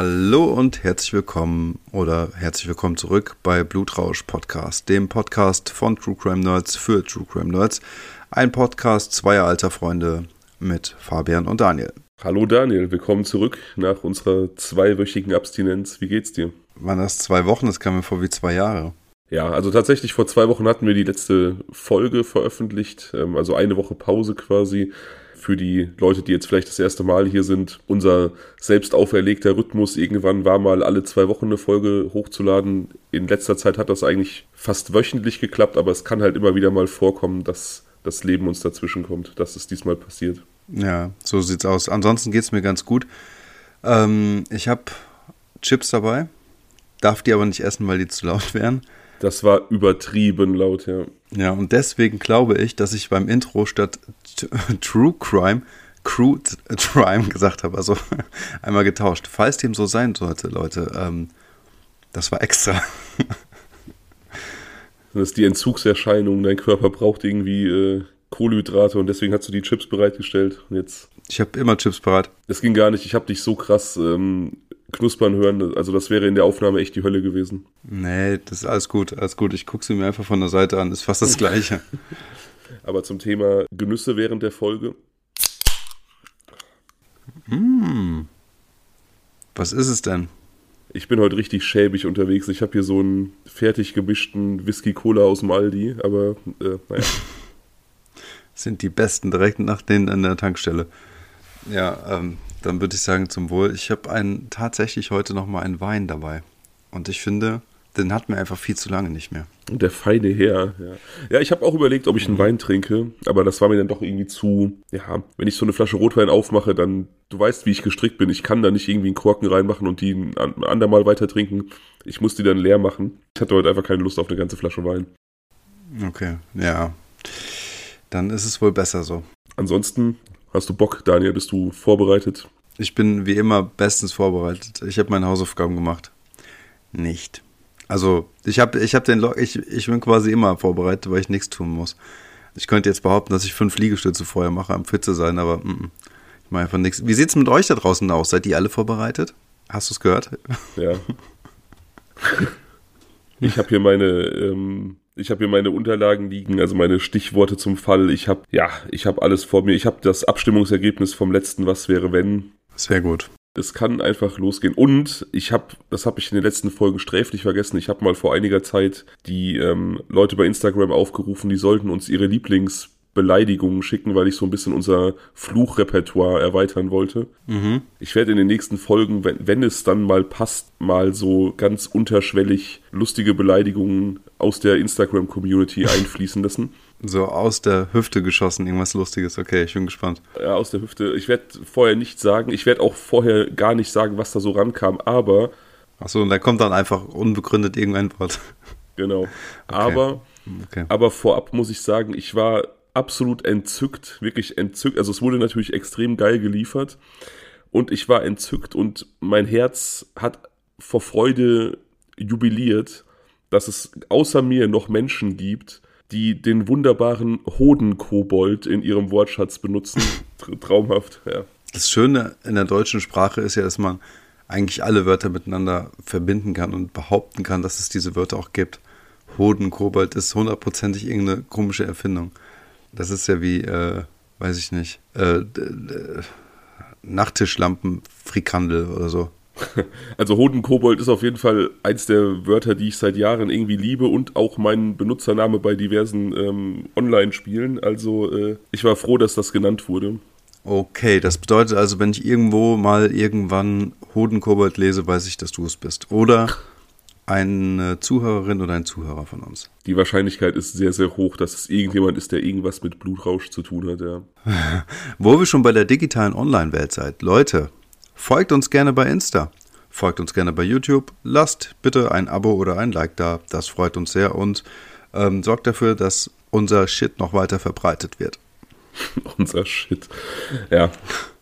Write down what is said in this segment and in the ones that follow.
Hallo und herzlich willkommen oder herzlich willkommen zurück bei Blutrausch Podcast, dem Podcast von True Crime Nerds für True Crime Nerds. Ein Podcast zweier alter Freunde mit Fabian und Daniel. Hallo Daniel, willkommen zurück nach unserer zweiwöchigen Abstinenz. Wie geht's dir? Waren das zwei Wochen? Das kam mir vor wie zwei Jahre. Ja, also tatsächlich vor zwei Wochen hatten wir die letzte Folge veröffentlicht, ähm, also eine Woche Pause quasi. Für die Leute, die jetzt vielleicht das erste Mal hier sind, unser selbst auferlegter Rhythmus irgendwann war mal alle zwei Wochen eine Folge hochzuladen. In letzter Zeit hat das eigentlich fast wöchentlich geklappt, aber es kann halt immer wieder mal vorkommen, dass das Leben uns dazwischen kommt, dass es diesmal passiert. Ja, so sieht's aus. Ansonsten geht's mir ganz gut. Ähm, ich habe Chips dabei, darf die aber nicht essen, weil die zu laut wären. Das war übertrieben laut, ja. Ja, und deswegen glaube ich, dass ich beim Intro statt True Crime Crude Crime gesagt habe. Also einmal getauscht. Falls dem so sein sollte, Leute, ähm, das war extra. Das ist die Entzugserscheinung. Dein Körper braucht irgendwie äh, Kohlenhydrate und deswegen hast du die Chips bereitgestellt. Und jetzt. Ich habe immer Chips bereit. Das ging gar nicht. Ich habe dich so krass ähm, knuspern hören. Also das wäre in der Aufnahme echt die Hölle gewesen. Nee, das ist alles gut, alles gut. Ich gucke sie mir einfach von der Seite an. Ist fast das Gleiche. Aber zum Thema Genüsse während der Folge. Mmh. Was ist es denn? Ich bin heute richtig schäbig unterwegs. Ich habe hier so einen fertig gemischten Whisky-Cola aus dem Aldi, aber äh, naja. Sind die besten direkt nach denen an der Tankstelle. Ja, ähm, dann würde ich sagen zum Wohl. Ich habe einen, tatsächlich heute nochmal einen Wein dabei. Und ich finde, den hatten wir einfach viel zu lange nicht mehr. Der feine Herr, ja. Ja, ich habe auch überlegt, ob ich einen mhm. Wein trinke, aber das war mir dann doch irgendwie zu, ja, wenn ich so eine Flasche Rotwein aufmache, dann, du weißt, wie ich gestrickt bin. Ich kann da nicht irgendwie einen Korken reinmachen und die ein andermal weiter trinken. Ich muss die dann leer machen. Ich hatte heute einfach keine Lust auf eine ganze Flasche Wein. Okay, ja. Dann ist es wohl besser so. Ansonsten, Hast du Bock, Daniel? Bist du vorbereitet? Ich bin wie immer bestens vorbereitet. Ich habe meine Hausaufgaben gemacht. Nicht. Also, ich habe ich hab den Log, ich, ich bin quasi immer vorbereitet, weil ich nichts tun muss. Ich könnte jetzt behaupten, dass ich fünf Liegestütze vorher mache, am fit zu sein, aber mm, mm. ich mache einfach nichts. Wie sieht es mit euch da draußen aus? Seid ihr alle vorbereitet? Hast du es gehört? Ja. ich habe hier meine ähm, ich habe hier meine Unterlagen liegen, also meine Stichworte zum Fall. Ich habe ja, ich habe alles vor mir. Ich habe das Abstimmungsergebnis vom letzten Was wäre wenn. Sehr gut. Es kann einfach losgehen. Und ich habe, das habe ich in den letzten Folgen sträflich vergessen. Ich habe mal vor einiger Zeit die ähm, Leute bei Instagram aufgerufen, die sollten uns ihre Lieblings Beleidigungen schicken, weil ich so ein bisschen unser Fluchrepertoire erweitern wollte. Mhm. Ich werde in den nächsten Folgen, wenn, wenn es dann mal passt, mal so ganz unterschwellig lustige Beleidigungen aus der Instagram-Community einfließen lassen. So aus der Hüfte geschossen, irgendwas Lustiges. Okay, ich bin gespannt. Ja, aus der Hüfte. Ich werde vorher nicht sagen, ich werde auch vorher gar nicht sagen, was da so rankam, aber. Achso, und da kommt dann einfach unbegründet irgendein Wort. Genau. Okay. Aber, okay. aber vorab muss ich sagen, ich war absolut entzückt, wirklich entzückt. Also es wurde natürlich extrem geil geliefert und ich war entzückt und mein Herz hat vor Freude jubiliert, dass es außer mir noch Menschen gibt, die den wunderbaren Hodenkobold in ihrem Wortschatz benutzen. Traumhaft, ja. Das Schöne in der deutschen Sprache ist ja, dass man eigentlich alle Wörter miteinander verbinden kann und behaupten kann, dass es diese Wörter auch gibt. Hodenkobold ist hundertprozentig irgendeine komische Erfindung. Das ist ja wie, äh, weiß ich nicht, äh, Nachttischlampen-Frikandel oder so. Also Hodenkobold ist auf jeden Fall eins der Wörter, die ich seit Jahren irgendwie liebe und auch mein Benutzername bei diversen ähm, Online-Spielen. Also äh, ich war froh, dass das genannt wurde. Okay, das bedeutet also, wenn ich irgendwo mal irgendwann Hodenkobold lese, weiß ich, dass du es bist. Oder eine Zuhörerin oder ein Zuhörer von uns. Die Wahrscheinlichkeit ist sehr, sehr hoch, dass es irgendjemand ist, der irgendwas mit Blutrausch zu tun hat, ja. Wo wir schon bei der digitalen Online-Welt seid. Leute, folgt uns gerne bei Insta. Folgt uns gerne bei YouTube. Lasst bitte ein Abo oder ein Like da. Das freut uns sehr und ähm, sorgt dafür, dass unser Shit noch weiter verbreitet wird. unser Shit. Ja.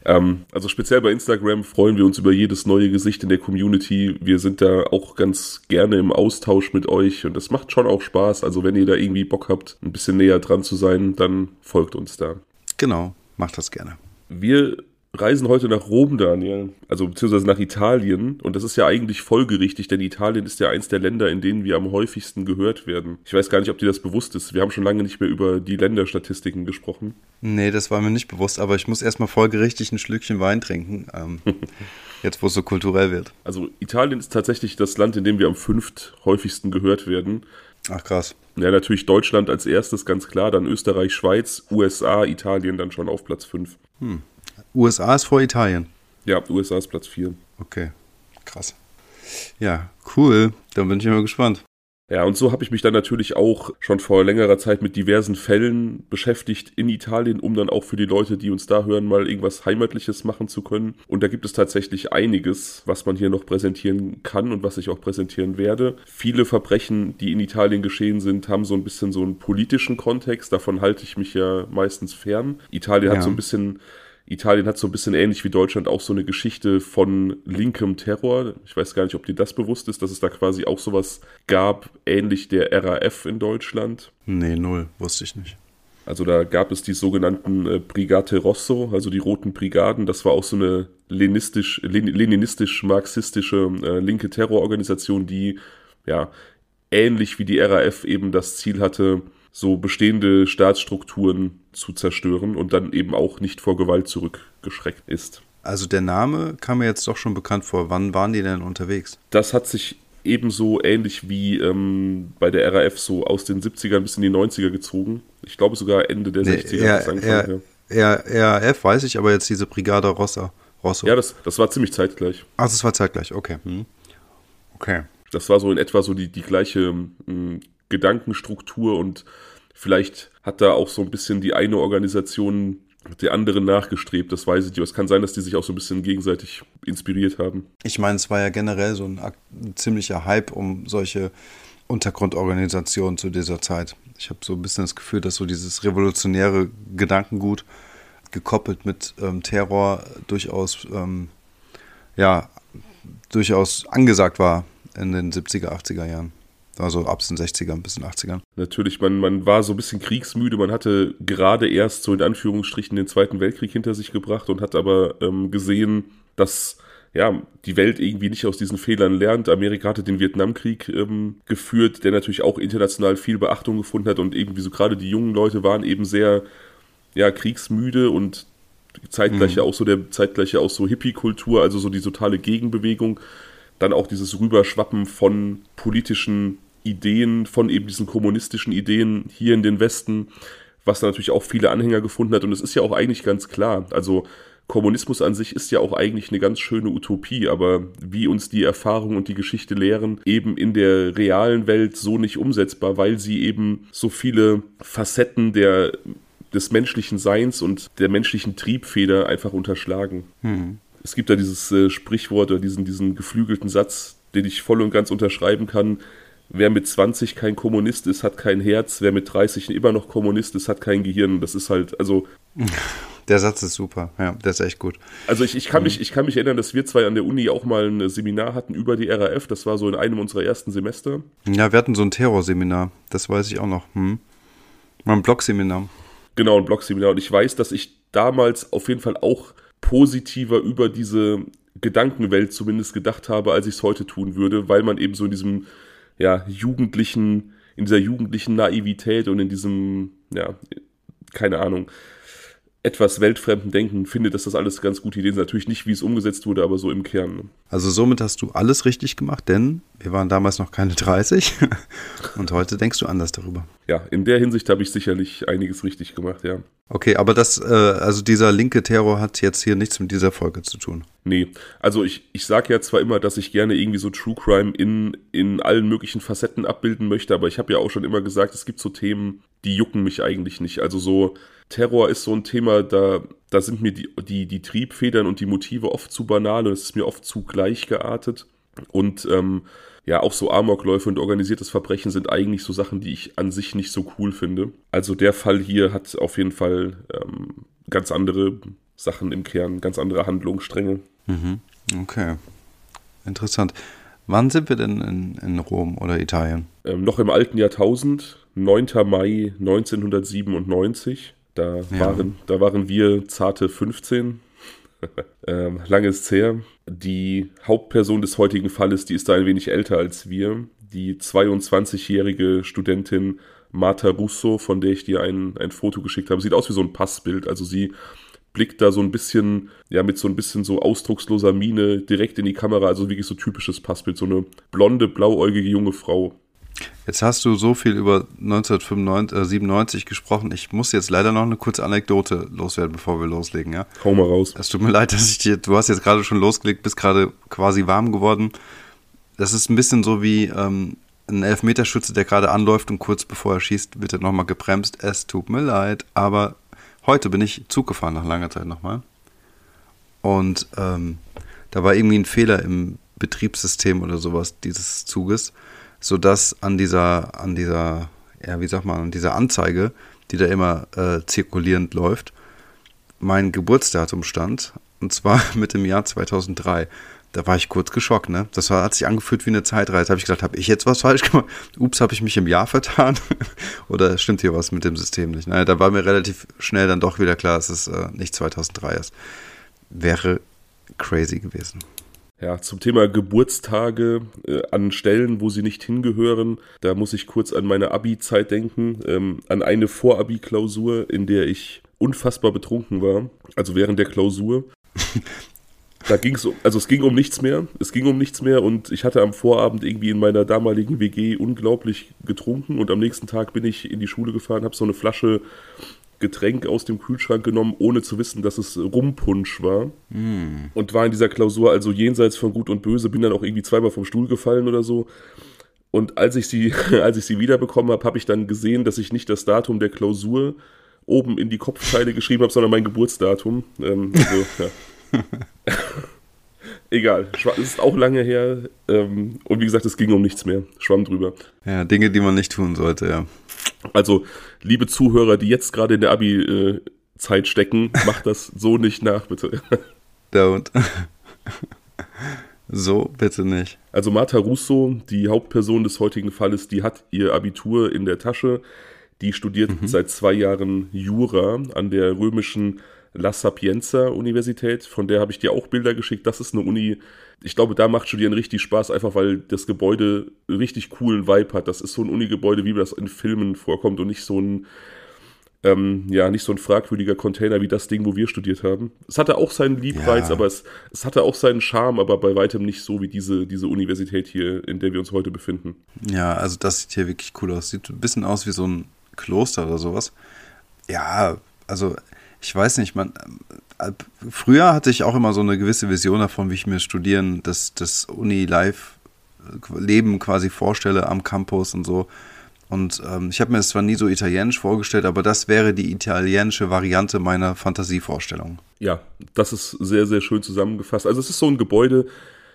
Ähm, also speziell bei Instagram freuen wir uns über jedes neue Gesicht in der Community. Wir sind da auch ganz gerne im Austausch mit euch und es macht schon auch Spaß. Also wenn ihr da irgendwie Bock habt, ein bisschen näher dran zu sein, dann folgt uns da. Genau, macht das gerne. Wir reisen heute nach Rom, Daniel. Also beziehungsweise nach Italien. Und das ist ja eigentlich folgerichtig, denn Italien ist ja eins der Länder, in denen wir am häufigsten gehört werden. Ich weiß gar nicht, ob dir das bewusst ist. Wir haben schon lange nicht mehr über die Länderstatistiken gesprochen. Nee, das war mir nicht bewusst, aber ich muss erstmal folgerichtig ein Schlückchen Wein trinken. Ähm, jetzt, wo es so kulturell wird. Also Italien ist tatsächlich das Land, in dem wir am fünft häufigsten gehört werden. Ach krass. Ja, natürlich Deutschland als erstes, ganz klar, dann Österreich, Schweiz, USA, Italien dann schon auf Platz 5. Hm. USA ist vor Italien. Ja, USA ist Platz 4. Okay, krass. Ja, cool. Dann bin ich immer gespannt. Ja, und so habe ich mich dann natürlich auch schon vor längerer Zeit mit diversen Fällen beschäftigt in Italien, um dann auch für die Leute, die uns da hören, mal irgendwas Heimatliches machen zu können. Und da gibt es tatsächlich einiges, was man hier noch präsentieren kann und was ich auch präsentieren werde. Viele Verbrechen, die in Italien geschehen sind, haben so ein bisschen so einen politischen Kontext. Davon halte ich mich ja meistens fern. Italien ja. hat so ein bisschen Italien hat so ein bisschen ähnlich wie Deutschland auch so eine Geschichte von linkem Terror. Ich weiß gar nicht, ob dir das bewusst ist, dass es da quasi auch sowas gab, ähnlich der RAF in Deutschland. Nee, null, wusste ich nicht. Also da gab es die sogenannten äh, Brigate Rosso, also die Roten Brigaden. Das war auch so eine leninistisch, leninistisch-marxistische äh, linke Terrororganisation, die ja ähnlich wie die RAF eben das Ziel hatte, so bestehende Staatsstrukturen zu zerstören und dann eben auch nicht vor Gewalt zurückgeschreckt ist. Also der Name kam mir jetzt doch schon bekannt vor. Wann waren die denn unterwegs? Das hat sich ebenso ähnlich wie ähm, bei der RAF so aus den 70ern bis in die 90er gezogen. Ich glaube sogar Ende der nee, 60er. RAF weiß ich, aber jetzt diese Brigade Rossa. Rosso. Ja, das, das war ziemlich zeitgleich. Ach, das war zeitgleich, okay. Hm. Okay. Das war so in etwa so die, die gleiche mh, hm, Gedankenstruktur und vielleicht hat da auch so ein bisschen die eine Organisation der anderen nachgestrebt, das weiß ich nicht. Es kann sein, dass die sich auch so ein bisschen gegenseitig inspiriert haben. Ich meine, es war ja generell so ein, ein ziemlicher Hype um solche Untergrundorganisationen zu dieser Zeit. Ich habe so ein bisschen das Gefühl, dass so dieses revolutionäre Gedankengut gekoppelt mit ähm, Terror durchaus, ähm, ja, durchaus angesagt war in den 70er, 80er Jahren. Also ab den 60ern bis den 80ern. Natürlich, man, man war so ein bisschen kriegsmüde. Man hatte gerade erst so in Anführungsstrichen den Zweiten Weltkrieg hinter sich gebracht und hat aber ähm, gesehen, dass ja, die Welt irgendwie nicht aus diesen Fehlern lernt. Amerika hatte den Vietnamkrieg ähm, geführt, der natürlich auch international viel Beachtung gefunden hat und irgendwie so gerade die jungen Leute waren eben sehr ja, kriegsmüde und zeitgleich mhm. auch so der zeitgleiche auch so Hippie-Kultur, also so die totale Gegenbewegung. Dann auch dieses Rüberschwappen von politischen Ideen, von eben diesen kommunistischen Ideen hier in den Westen, was da natürlich auch viele Anhänger gefunden hat. Und es ist ja auch eigentlich ganz klar. Also Kommunismus an sich ist ja auch eigentlich eine ganz schöne Utopie, aber wie uns die Erfahrung und die Geschichte lehren, eben in der realen Welt so nicht umsetzbar, weil sie eben so viele Facetten der des menschlichen Seins und der menschlichen Triebfeder einfach unterschlagen. Hm. Es gibt da dieses äh, Sprichwort oder diesen, diesen geflügelten Satz, den ich voll und ganz unterschreiben kann. Wer mit 20 kein Kommunist ist, hat kein Herz. Wer mit 30 immer noch Kommunist ist, hat kein Gehirn. Das ist halt, also. Der Satz ist super, ja, der ist echt gut. Also ich, ich, kann, mhm. mich, ich kann mich erinnern, dass wir zwei an der Uni auch mal ein Seminar hatten über die RAF. Das war so in einem unserer ersten Semester. Ja, wir hatten so ein Terrorseminar, das weiß ich auch noch. Hm. Mal ein Blogseminar. Genau, ein Blogseminar. Und ich weiß, dass ich damals auf jeden Fall auch positiver über diese Gedankenwelt zumindest gedacht habe, als ich es heute tun würde, weil man eben so in diesem ja, jugendlichen, in dieser jugendlichen Naivität und in diesem, ja, keine Ahnung, etwas weltfremden Denken findet, dass das alles ganz gute Ideen sind. Natürlich nicht, wie es umgesetzt wurde, aber so im Kern. Ne? Also somit hast du alles richtig gemacht, denn wir waren damals noch keine 30 und heute denkst du anders darüber. Ja, in der Hinsicht habe ich sicherlich einiges richtig gemacht, ja. Okay, aber das, äh, also dieser linke Terror hat jetzt hier nichts mit dieser Folge zu tun. Nee, also ich, ich sage ja zwar immer, dass ich gerne irgendwie so True Crime in, in allen möglichen Facetten abbilden möchte, aber ich habe ja auch schon immer gesagt, es gibt so Themen, die jucken mich eigentlich nicht. Also so Terror ist so ein Thema, da, da sind mir die, die, die Triebfedern und die Motive oft zu banal und es ist mir oft zu gleich geartet. Und ähm, ja, auch so Amokläufe und organisiertes Verbrechen sind eigentlich so Sachen, die ich an sich nicht so cool finde. Also der Fall hier hat auf jeden Fall ähm, ganz andere Sachen im Kern, ganz andere Handlungsstränge. Mhm. Okay. Interessant. Wann sind wir denn in, in Rom oder Italien? Ähm, noch im alten Jahrtausend, 9. Mai 1997. Da, ja. waren, da waren wir zarte 15. ähm, lange ist her. Die Hauptperson des heutigen Falles, die ist da ein wenig älter als wir. Die 22-jährige Studentin Marta Russo, von der ich dir ein, ein Foto geschickt habe, sieht aus wie so ein Passbild. Also sie blickt da so ein bisschen, ja, mit so ein bisschen so ausdrucksloser Miene direkt in die Kamera, also wirklich so typisches Passbild, so eine blonde, blauäugige junge Frau. Jetzt hast du so viel über 1997 äh, gesprochen. Ich muss jetzt leider noch eine kurze Anekdote loswerden, bevor wir loslegen, ja? Hau mal raus. Es tut mir leid, dass ich dir, du hast jetzt gerade schon losgelegt, bist gerade quasi warm geworden. Das ist ein bisschen so wie ähm, ein Elfmeterschütze, der gerade anläuft und kurz bevor er schießt, wird er nochmal gebremst. Es tut mir leid, aber heute bin ich Zug gefahren nach langer Zeit nochmal. Und ähm, da war irgendwie ein Fehler im Betriebssystem oder sowas dieses Zuges sodass an dieser, an dieser, ja, wie sagt man, an dieser Anzeige, die da immer äh, zirkulierend läuft, mein Geburtsdatum stand, und zwar mit dem Jahr 2003. Da war ich kurz geschockt, ne? Das hat sich angefühlt wie eine Zeitreise. Habe ich gedacht, habe ich jetzt was falsch gemacht? Ups, habe ich mich im Jahr vertan? Oder stimmt hier was mit dem System nicht? Naja, da war mir relativ schnell dann doch wieder klar, dass es äh, nicht 2003 ist. Wäre crazy gewesen. Ja, zum Thema Geburtstage äh, an Stellen, wo sie nicht hingehören, da muss ich kurz an meine Abi-Zeit denken, ähm, an eine Vor-Abi-Klausur, in der ich unfassbar betrunken war, also während der Klausur. da ging es um, also es ging um nichts mehr, es ging um nichts mehr und ich hatte am Vorabend irgendwie in meiner damaligen WG unglaublich getrunken und am nächsten Tag bin ich in die Schule gefahren, habe so eine Flasche Getränk aus dem Kühlschrank genommen, ohne zu wissen, dass es Rumpunsch war. Mm. Und war in dieser Klausur also jenseits von Gut und Böse, bin dann auch irgendwie zweimal vom Stuhl gefallen oder so. Und als ich sie, als ich sie wiederbekommen habe, habe ich dann gesehen, dass ich nicht das Datum der Klausur oben in die Kopfteile geschrieben habe, sondern mein Geburtsdatum. Ähm, also, ja. Egal, es ist auch lange her. Ähm, und wie gesagt, es ging um nichts mehr. Schwamm drüber. Ja, Dinge, die man nicht tun sollte, ja. Also, liebe Zuhörer, die jetzt gerade in der Abi-Zeit stecken, macht das so nicht nach, bitte. Don't. So bitte nicht. Also Marta Russo, die Hauptperson des heutigen Falles, die hat ihr Abitur in der Tasche. Die studiert mhm. seit zwei Jahren Jura an der römischen La Sapienza Universität. Von der habe ich dir auch Bilder geschickt. Das ist eine Uni, ich glaube, da macht Studieren richtig Spaß, einfach weil das Gebäude richtig coolen Vibe hat. Das ist so ein Uni-Gebäude, wie das in Filmen vorkommt und nicht so ein, ähm, ja, nicht so ein fragwürdiger Container wie das Ding, wo wir studiert haben. Es hatte auch seinen Liebreiz, ja. aber es, es hatte auch seinen Charme, aber bei weitem nicht so wie diese, diese Universität hier, in der wir uns heute befinden. Ja, also das sieht hier wirklich cool aus. Sieht ein bisschen aus wie so ein Kloster oder sowas. Ja, also ich weiß nicht, man, äh, früher hatte ich auch immer so eine gewisse Vision davon, wie ich mir Studieren, das, das Uni-Live-Leben quasi vorstelle am Campus und so. Und ähm, ich habe mir das zwar nie so italienisch vorgestellt, aber das wäre die italienische Variante meiner Fantasievorstellung. Ja, das ist sehr, sehr schön zusammengefasst. Also es ist so ein Gebäude,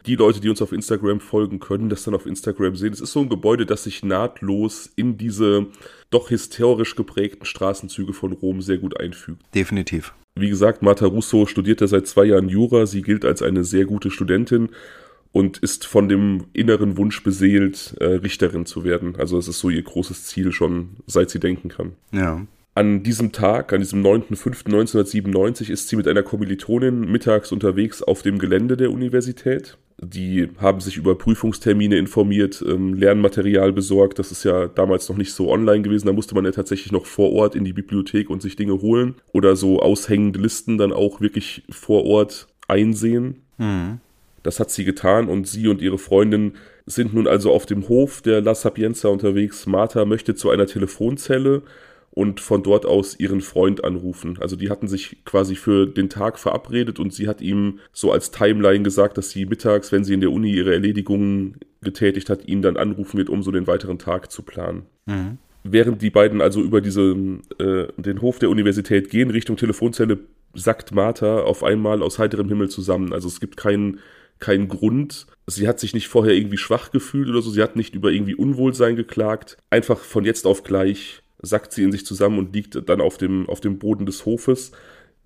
die Leute, die uns auf Instagram folgen, können das dann auf Instagram sehen. Es ist so ein Gebäude, das sich nahtlos in diese doch historisch geprägten Straßenzüge von Rom sehr gut einfügt. Definitiv. Wie gesagt, Marta Russo studierte seit zwei Jahren Jura. Sie gilt als eine sehr gute Studentin und ist von dem inneren Wunsch beseelt, äh, Richterin zu werden. Also es ist so ihr großes Ziel schon, seit sie denken kann. Ja. An diesem Tag, an diesem 9.5.1997, ist sie mit einer Kommilitonin mittags unterwegs auf dem Gelände der Universität. Die haben sich über Prüfungstermine informiert, ähm, Lernmaterial besorgt. Das ist ja damals noch nicht so online gewesen. Da musste man ja tatsächlich noch vor Ort in die Bibliothek und sich Dinge holen. Oder so aushängende Listen dann auch wirklich vor Ort einsehen. Mhm. Das hat sie getan und sie und ihre Freundin sind nun also auf dem Hof der La Sapienza unterwegs. Martha möchte zu einer Telefonzelle und von dort aus ihren Freund anrufen. Also die hatten sich quasi für den Tag verabredet und sie hat ihm so als Timeline gesagt, dass sie mittags, wenn sie in der Uni ihre Erledigungen getätigt hat, ihn dann anrufen wird, um so den weiteren Tag zu planen. Mhm. Während die beiden also über diese, äh, den Hof der Universität gehen, Richtung Telefonzelle, sackt Martha auf einmal aus heiterem Himmel zusammen. Also es gibt keinen keinen Grund. Sie hat sich nicht vorher irgendwie schwach gefühlt oder so. Sie hat nicht über irgendwie Unwohlsein geklagt. Einfach von jetzt auf gleich sackt sie in sich zusammen und liegt dann auf dem, auf dem Boden des Hofes.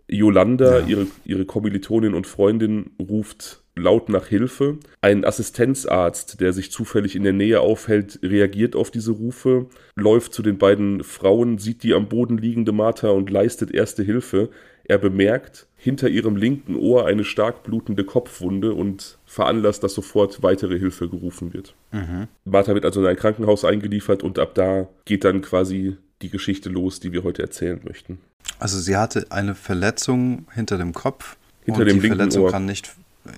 Yolanda, ja. ihre, ihre Kommilitonin und Freundin, ruft laut nach Hilfe. Ein Assistenzarzt, der sich zufällig in der Nähe aufhält, reagiert auf diese Rufe, läuft zu den beiden Frauen, sieht die am Boden liegende Martha und leistet erste Hilfe. er bemerkt hinter ihrem linken Ohr eine stark blutende Kopfwunde und veranlasst, dass sofort weitere Hilfe gerufen wird. Mhm. Martha wird also in ein Krankenhaus eingeliefert und ab da geht dann quasi die Geschichte los, die wir heute erzählen möchten. Also sie hatte eine Verletzung hinter dem Kopf. Hinter und dem die linken Verletzung Ohr. kann nicht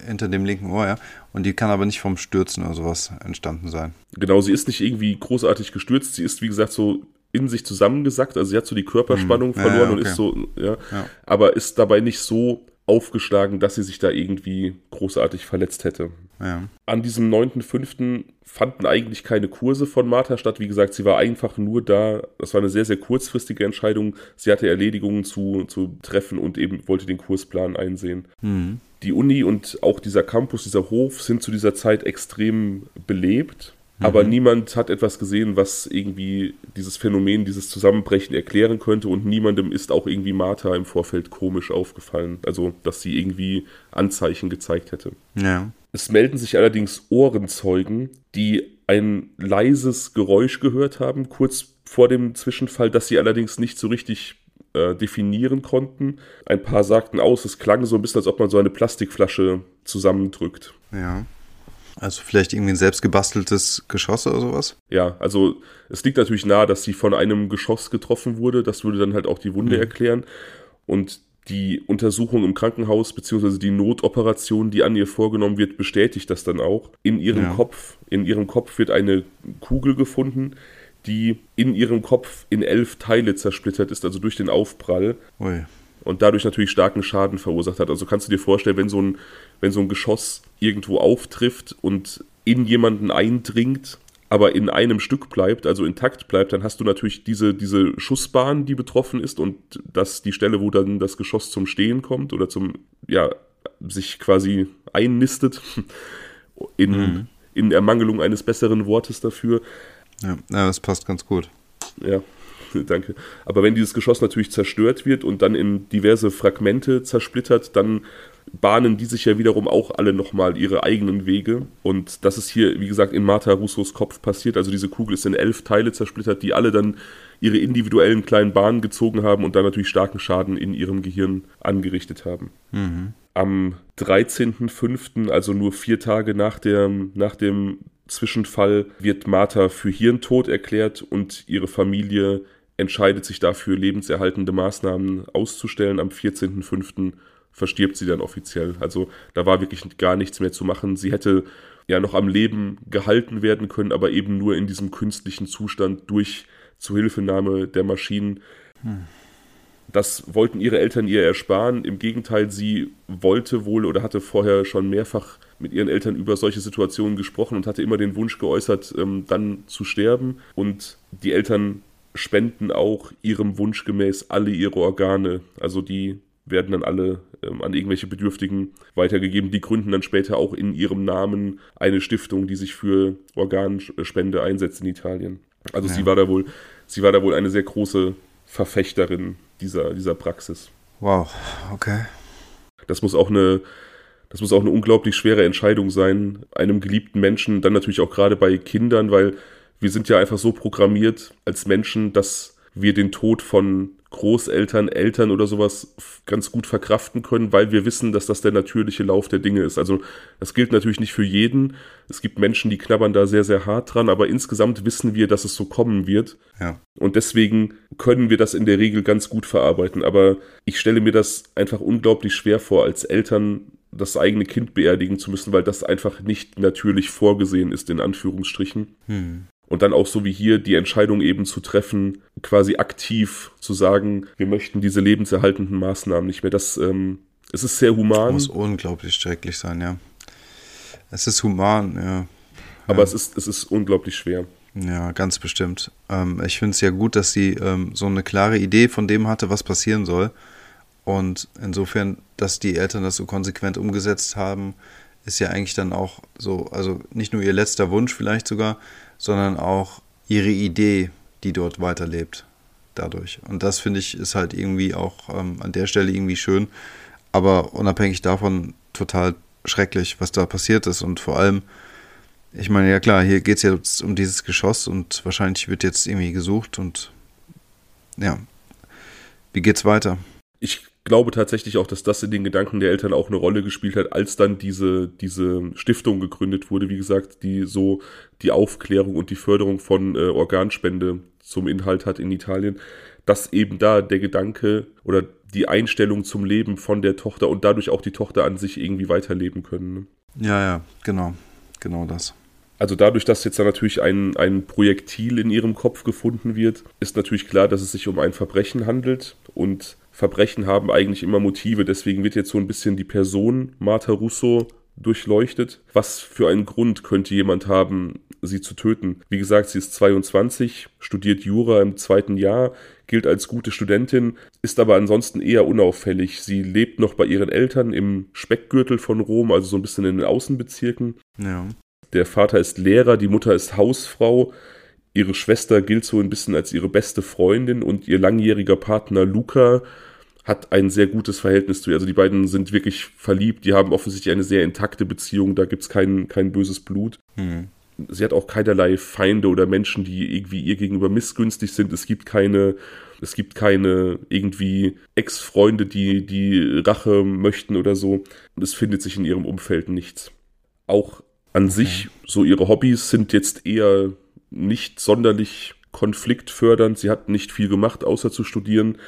hinter dem linken Ohr, ja. Und die kann aber nicht vom Stürzen oder sowas entstanden sein. Genau, sie ist nicht irgendwie großartig gestürzt. Sie ist, wie gesagt, so in sich zusammengesackt. Also sie hat so die Körperspannung Hm, verloren ja, und okay. ist so, ja, Ja. aber ist dabei nicht so aufgeschlagen, dass sie sich da irgendwie großartig verletzt hätte. Ja. An diesem 9.5. fanden eigentlich keine Kurse von Martha statt. Wie gesagt, sie war einfach nur da. Das war eine sehr, sehr kurzfristige Entscheidung. Sie hatte Erledigungen zu, zu treffen und eben wollte den Kursplan einsehen. Mhm. Die Uni und auch dieser Campus, dieser Hof sind zu dieser Zeit extrem belebt. Aber niemand hat etwas gesehen, was irgendwie dieses Phänomen, dieses Zusammenbrechen erklären könnte und niemandem ist auch irgendwie Martha im Vorfeld komisch aufgefallen. Also, dass sie irgendwie Anzeichen gezeigt hätte. Ja. Es melden sich allerdings Ohrenzeugen, die ein leises Geräusch gehört haben, kurz vor dem Zwischenfall, das sie allerdings nicht so richtig äh, definieren konnten. Ein paar sagten aus, es klang so ein bisschen, als ob man so eine Plastikflasche zusammendrückt. Ja. Also vielleicht irgendwie ein selbst gebasteltes Geschoss oder sowas? Ja, also es liegt natürlich nahe, dass sie von einem Geschoss getroffen wurde. Das würde dann halt auch die Wunde Mhm. erklären. Und die Untersuchung im Krankenhaus beziehungsweise die Notoperation, die an ihr vorgenommen wird, bestätigt das dann auch. In ihrem Ja. Kopf, in ihrem Kopf wird eine Kugel gefunden, die in ihrem Kopf in elf Teile zersplittert ist, also durch den Aufprall Ui. und dadurch natürlich starken Schaden verursacht hat. Also kannst du dir vorstellen, wenn so ein, wenn so ein Geschoss irgendwo auftrifft und in jemanden eindringt, aber in einem Stück bleibt, also intakt bleibt, dann hast du natürlich diese, diese Schussbahn, die betroffen ist und das die Stelle, wo dann das Geschoss zum Stehen kommt oder zum, ja, sich quasi einnistet, in, in Ermangelung eines besseren Wortes dafür. Ja, ja, das passt ganz gut. Ja, danke. Aber wenn dieses Geschoss natürlich zerstört wird und dann in diverse Fragmente zersplittert, dann bahnen die sich ja wiederum auch alle nochmal ihre eigenen Wege. Und das ist hier, wie gesagt, in Martha Russos Kopf passiert. Also diese Kugel ist in elf Teile zersplittert, die alle dann ihre individuellen kleinen Bahnen gezogen haben und dann natürlich starken Schaden in ihrem Gehirn angerichtet haben. Am 13.05., also nur vier Tage nach, der, nach dem Zwischenfall, wird Martha für Hirntod erklärt und ihre Familie entscheidet sich dafür, lebenserhaltende Maßnahmen auszustellen. Am 14.05. verstirbt sie dann offiziell. Also da war wirklich gar nichts mehr zu machen. Sie hätte ja noch am Leben gehalten werden können, aber eben nur in diesem künstlichen Zustand durch Zuhilfenahme der Maschinen. Das wollten ihre Eltern ihr ersparen. Im Gegenteil, sie wollte wohl oder hatte vorher schon mehrfach mit ihren Eltern über solche Situationen gesprochen und hatte immer den Wunsch geäußert, ähm, dann zu sterben. Und die Eltern spenden auch ihrem Wunsch gemäß alle ihre Organe. Also die werden dann alle ähm, an irgendwelche Bedürftigen weitergegeben. Die gründen dann später auch in ihrem Namen eine Stiftung, die sich für Organspende einsetzt in Italien. Also Ja. sie war da wohl, sie war da wohl eine sehr große Verfechterin dieser, dieser Praxis. Wow, okay. Das muss auch eine, das muss auch eine unglaublich schwere Entscheidung sein, einem geliebten Menschen, dann natürlich auch gerade bei Kindern, weil wir sind ja einfach so programmiert als Menschen, dass wir den Tod von Großeltern, Eltern oder sowas ganz gut verkraften können, weil wir wissen, dass das der natürliche Lauf der Dinge ist. Also das gilt natürlich nicht für jeden. Es gibt Menschen, die knabbern da sehr, sehr hart dran, aber insgesamt wissen wir, dass es so kommen wird. Ja. Und deswegen können wir das in der Regel ganz gut verarbeiten. Aber ich stelle mir das einfach unglaublich schwer vor, als Eltern das eigene Kind beerdigen zu müssen, weil das einfach nicht natürlich vorgesehen ist, in Anführungsstrichen. Hm. Und dann auch so wie hier die Entscheidung eben zu treffen, quasi aktiv zu sagen, wir möchten diese lebenserhaltenden Maßnahmen nicht mehr. Das, ähm, es ist sehr human, Muss unglaublich schrecklich sein, ja. Es ist human, ja. aber ja. es ist, es ist unglaublich schwer. Ja, ganz bestimmt. Ähm, ich finde es ja gut, dass sie ähm, so eine klare Idee von dem hatte, was passieren soll. Und insofern, dass die Eltern das so konsequent umgesetzt haben, ist ja eigentlich dann auch so, also nicht nur ihr letzter Wunsch vielleicht sogar, sondern auch ihre Idee, die dort weiterlebt dadurch. Und das finde ich ist halt irgendwie auch ähm, an der Stelle irgendwie schön, aber unabhängig davon total schrecklich, was da passiert ist. Und vor allem, ich meine, ja klar, hier geht es jetzt um dieses Geschoss und wahrscheinlich wird jetzt irgendwie gesucht und ja, wie geht's weiter? Ich glaube tatsächlich auch, dass das in den Gedanken der Eltern auch eine Rolle gespielt hat, als dann diese, diese Stiftung gegründet wurde, wie gesagt, die so die Aufklärung und die Förderung von äh, Organspende zum Inhalt hat in Italien, dass eben da der Gedanke oder die Einstellung zum Leben von der Tochter und dadurch auch die Tochter an sich irgendwie weiterleben können. Ne? Ja, ja, genau. Genau das. Also dadurch, dass jetzt da natürlich ein, ein Projektil in ihrem Kopf gefunden wird, ist natürlich klar, dass es sich um ein Verbrechen handelt und Verbrechen haben eigentlich immer Motive. Deswegen wird jetzt so ein bisschen die Person Martha Russo durchleuchtet. Was für einen Grund könnte jemand haben, sie zu töten? Wie gesagt, sie ist 22, studiert Jura im zweiten Jahr, gilt als gute Studentin, ist aber ansonsten eher unauffällig. Sie lebt noch bei ihren Eltern im Speckgürtel von Rom, also so ein bisschen in den Außenbezirken. Ja. Der Vater ist Lehrer, die Mutter ist Hausfrau. Ihre Schwester gilt so ein bisschen als ihre beste Freundin und ihr langjähriger Partner Luca hat ein sehr gutes Verhältnis zu ihr. Also die beiden sind wirklich verliebt, die haben offensichtlich eine sehr intakte Beziehung, da gibt es kein, kein böses Blut. Hm. Sie hat auch keinerlei Feinde oder Menschen, die irgendwie ihr gegenüber missgünstig sind. Es gibt keine, es gibt keine irgendwie Ex-Freunde, die die Rache möchten oder so. Und es findet sich in ihrem Umfeld nichts. Auch an okay. sich, so ihre Hobbys sind jetzt eher nicht sonderlich konfliktfördernd. Sie hat nicht viel gemacht, außer zu studieren.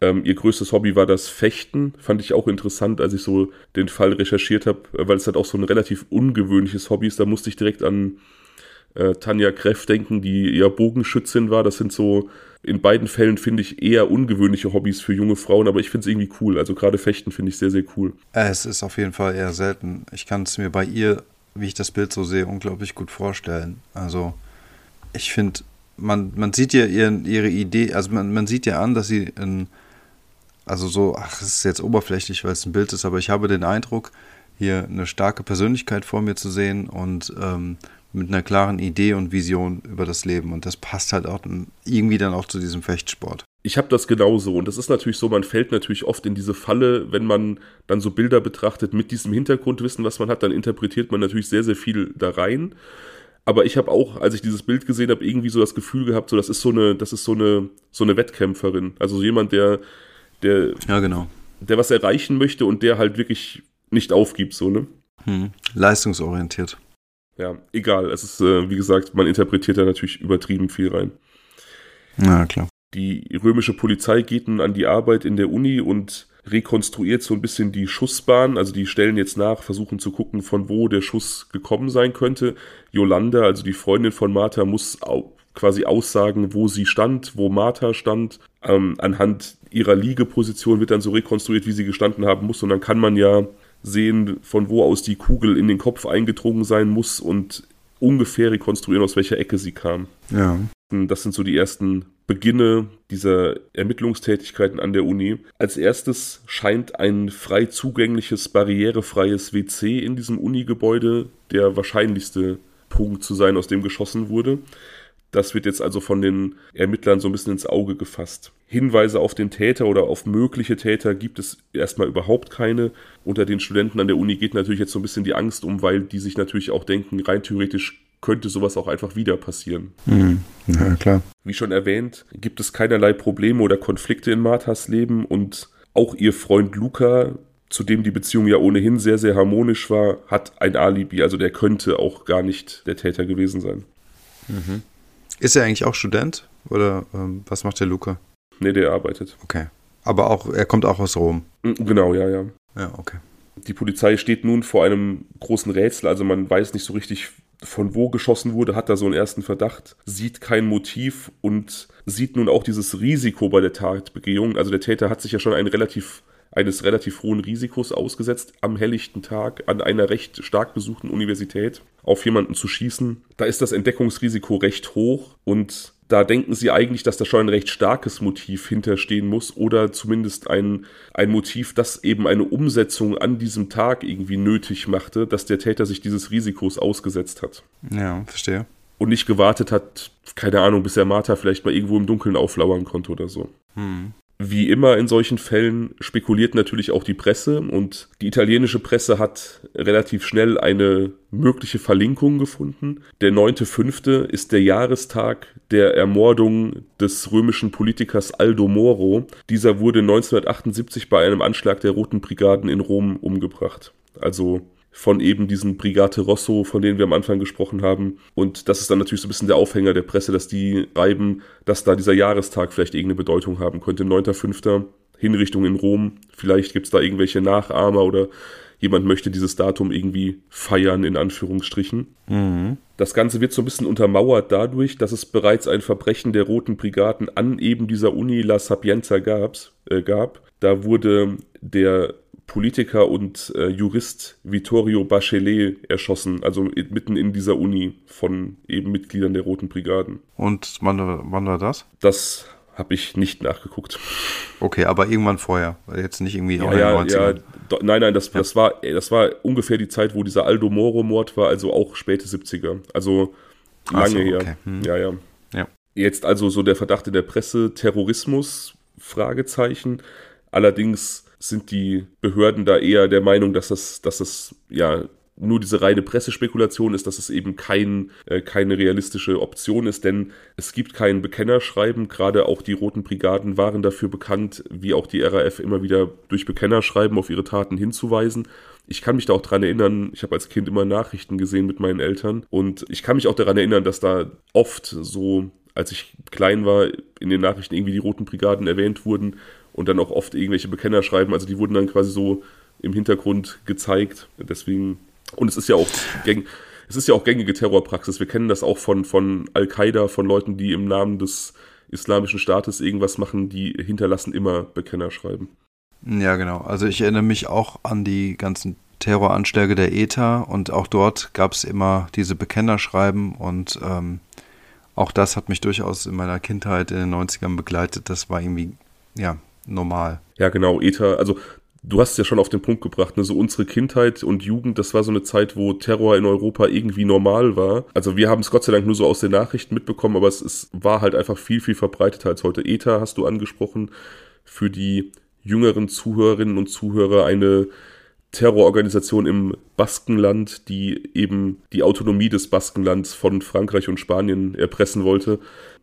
Ähm, ihr größtes Hobby war das Fechten. Fand ich auch interessant, als ich so den Fall recherchiert habe, weil es halt auch so ein relativ ungewöhnliches Hobby ist. Da musste ich direkt an äh, Tanja Kreff denken, die ja Bogenschützin war. Das sind so in beiden Fällen, finde ich, eher ungewöhnliche Hobbys für junge Frauen, aber ich finde es irgendwie cool. Also gerade Fechten finde ich sehr, sehr cool. Es ist auf jeden Fall eher selten. Ich kann es mir bei ihr, wie ich das Bild so sehe, unglaublich gut vorstellen. Also ich finde, man, man sieht ja ihren, ihre Idee, also man, man sieht ja an, dass sie ein also so, ach, es ist jetzt oberflächlich, weil es ein Bild ist, aber ich habe den Eindruck, hier eine starke Persönlichkeit vor mir zu sehen und ähm, mit einer klaren Idee und Vision über das Leben. Und das passt halt auch irgendwie dann auch zu diesem Fechtsport. Ich habe das genauso und das ist natürlich so, man fällt natürlich oft in diese Falle, wenn man dann so Bilder betrachtet mit diesem Hintergrundwissen, was man hat, dann interpretiert man natürlich sehr, sehr viel da rein. Aber ich habe auch, als ich dieses Bild gesehen habe, irgendwie so das Gefühl gehabt, so das ist so eine, das ist so eine, so eine Wettkämpferin. Also so jemand, der der, ja, genau. der was erreichen möchte und der halt wirklich nicht aufgibt, so, ne? Hm. Leistungsorientiert. Ja, egal. Es ist, äh, wie gesagt, man interpretiert da natürlich übertrieben viel rein. Na, klar. Die römische Polizei geht nun an die Arbeit in der Uni und rekonstruiert so ein bisschen die Schussbahn. Also die stellen jetzt nach, versuchen zu gucken, von wo der Schuss gekommen sein könnte. Yolanda, also die Freundin von Martha, muss quasi aussagen, wo sie stand, wo Martha stand. Ähm, anhand ihrer Liegeposition wird dann so rekonstruiert, wie sie gestanden haben muss. Und dann kann man ja sehen, von wo aus die Kugel in den Kopf eingedrungen sein muss und ungefähr rekonstruieren, aus welcher Ecke sie kam. Ja. Das sind so die ersten Beginne dieser Ermittlungstätigkeiten an der Uni. Als erstes scheint ein frei zugängliches, barrierefreies WC in diesem Uni-Gebäude der wahrscheinlichste Punkt zu sein, aus dem geschossen wurde. Das wird jetzt also von den Ermittlern so ein bisschen ins Auge gefasst. Hinweise auf den Täter oder auf mögliche Täter gibt es erstmal überhaupt keine. Unter den Studenten an der Uni geht natürlich jetzt so ein bisschen die Angst um, weil die sich natürlich auch denken, rein theoretisch könnte sowas auch einfach wieder passieren. Mhm. Ja, klar. Wie schon erwähnt, gibt es keinerlei Probleme oder Konflikte in Marthas Leben und auch ihr Freund Luca, zu dem die Beziehung ja ohnehin sehr, sehr harmonisch war, hat ein Alibi. Also der könnte auch gar nicht der Täter gewesen sein. Mhm. Ist er eigentlich auch Student? Oder ähm, was macht der Luca? Nee, der arbeitet. Okay. Aber auch, er kommt auch aus Rom. Mm, genau, ja, ja. Ja, okay. Die Polizei steht nun vor einem großen Rätsel, also man weiß nicht so richtig, von wo geschossen wurde, hat da so einen ersten Verdacht, sieht kein Motiv und sieht nun auch dieses Risiko bei der Tatbegehung. Also der Täter hat sich ja schon ein relativ eines relativ hohen Risikos ausgesetzt, am helllichten Tag an einer recht stark besuchten Universität auf jemanden zu schießen. Da ist das Entdeckungsrisiko recht hoch und da denken sie eigentlich, dass da schon ein recht starkes Motiv hinterstehen muss oder zumindest ein, ein Motiv, das eben eine Umsetzung an diesem Tag irgendwie nötig machte, dass der Täter sich dieses Risikos ausgesetzt hat. Ja, verstehe. Und nicht gewartet hat, keine Ahnung, bis er Martha vielleicht mal irgendwo im Dunkeln auflauern konnte oder so. Hm. Wie immer in solchen Fällen spekuliert natürlich auch die Presse und die italienische Presse hat relativ schnell eine mögliche Verlinkung gefunden. Der 9.5. ist der Jahrestag der Ermordung des römischen Politikers Aldo Moro. Dieser wurde 1978 bei einem Anschlag der Roten Brigaden in Rom umgebracht. Also von eben diesen Brigate Rosso, von denen wir am Anfang gesprochen haben. Und das ist dann natürlich so ein bisschen der Aufhänger der Presse, dass die reiben, dass da dieser Jahrestag vielleicht irgendeine Bedeutung haben könnte. 9.5. Hinrichtung in Rom. Vielleicht gibt es da irgendwelche Nachahmer oder jemand möchte dieses Datum irgendwie feiern, in Anführungsstrichen. Mhm. Das Ganze wird so ein bisschen untermauert dadurch, dass es bereits ein Verbrechen der Roten Brigaden an eben dieser Uni La Sapienza gab's, äh, gab. Da wurde der Politiker und äh, Jurist Vittorio Bachelet erschossen, also mitten in dieser Uni von eben Mitgliedern der Roten Brigaden. Und wann, wann war das? Das habe ich nicht nachgeguckt. Okay, aber irgendwann vorher, jetzt nicht irgendwie ja, ja, ja, nein, nein, das, ja. das, war, das war ungefähr die Zeit, wo dieser Aldo Moro-Mord war, also auch späte 70er. Also lange so, okay. her. Hm. Ja, ja, ja. Jetzt also so der Verdacht in der Presse, Terrorismus, Fragezeichen. Allerdings sind die Behörden da eher der Meinung, dass das, dass das ja nur diese reine Pressespekulation ist, dass es eben kein, äh, keine realistische Option ist, denn es gibt kein Bekennerschreiben. Gerade auch die Roten Brigaden waren dafür bekannt, wie auch die RAF immer wieder durch Bekennerschreiben auf ihre Taten hinzuweisen. Ich kann mich da auch dran erinnern, ich habe als Kind immer Nachrichten gesehen mit meinen Eltern und ich kann mich auch daran erinnern, dass da oft so, als ich klein war, in den Nachrichten irgendwie die Roten Brigaden erwähnt wurden und dann auch oft irgendwelche Bekenner schreiben. Also die wurden dann quasi so im Hintergrund gezeigt. Deswegen, und es ist ja auch gäng, es ist ja auch gängige Terrorpraxis. Wir kennen das auch von, von Al-Qaida, von Leuten, die im Namen des islamischen Staates irgendwas machen, die hinterlassen immer Bekenner schreiben. Ja, genau. Also ich erinnere mich auch an die ganzen Terroranschläge der ETA und auch dort gab es immer diese Bekennerschreiben und ähm, auch das hat mich durchaus in meiner Kindheit in den 90ern begleitet. Das war irgendwie, ja, normal. Ja, genau, ETA, also du hast es ja schon auf den Punkt gebracht, ne? so unsere Kindheit und Jugend, das war so eine Zeit, wo Terror in Europa irgendwie normal war. Also wir haben es Gott sei Dank nur so aus den Nachrichten mitbekommen, aber es, es war halt einfach viel, viel verbreiteter als heute. ETA hast du angesprochen, für die jüngeren Zuhörerinnen und Zuhörer eine Terrororganisation im Baskenland, die eben die Autonomie des Baskenlands von Frankreich und Spanien erpressen wollte.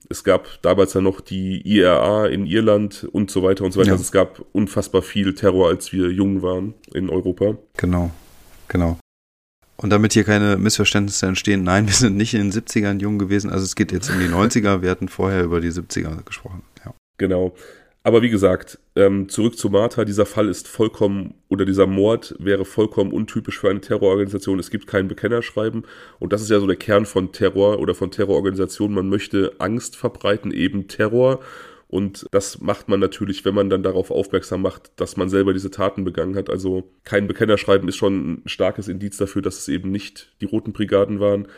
Es gab damals ja noch die IRA in Irland und so weiter und so weiter. Ja. Also es gab unfassbar viel Terror, als wir jung waren in Europa. Genau, genau. Und damit hier keine Missverständnisse entstehen, nein, wir sind nicht in den 70ern jung gewesen. Also es geht jetzt um die 90er. Wir hatten vorher über die 70er gesprochen. Ja. Genau. Aber wie gesagt, ähm, zurück zu Martha, dieser Fall ist vollkommen, oder dieser Mord wäre vollkommen untypisch für eine Terrororganisation. Es gibt kein Bekennerschreiben. Und das ist ja so der Kern von Terror oder von Terrororganisationen. Man möchte Angst verbreiten, eben Terror. Und das macht man natürlich, wenn man dann darauf aufmerksam macht, dass man selber diese Taten begangen hat. Also kein Bekennerschreiben ist schon ein starkes Indiz dafür, dass es eben nicht die Roten Brigaden waren.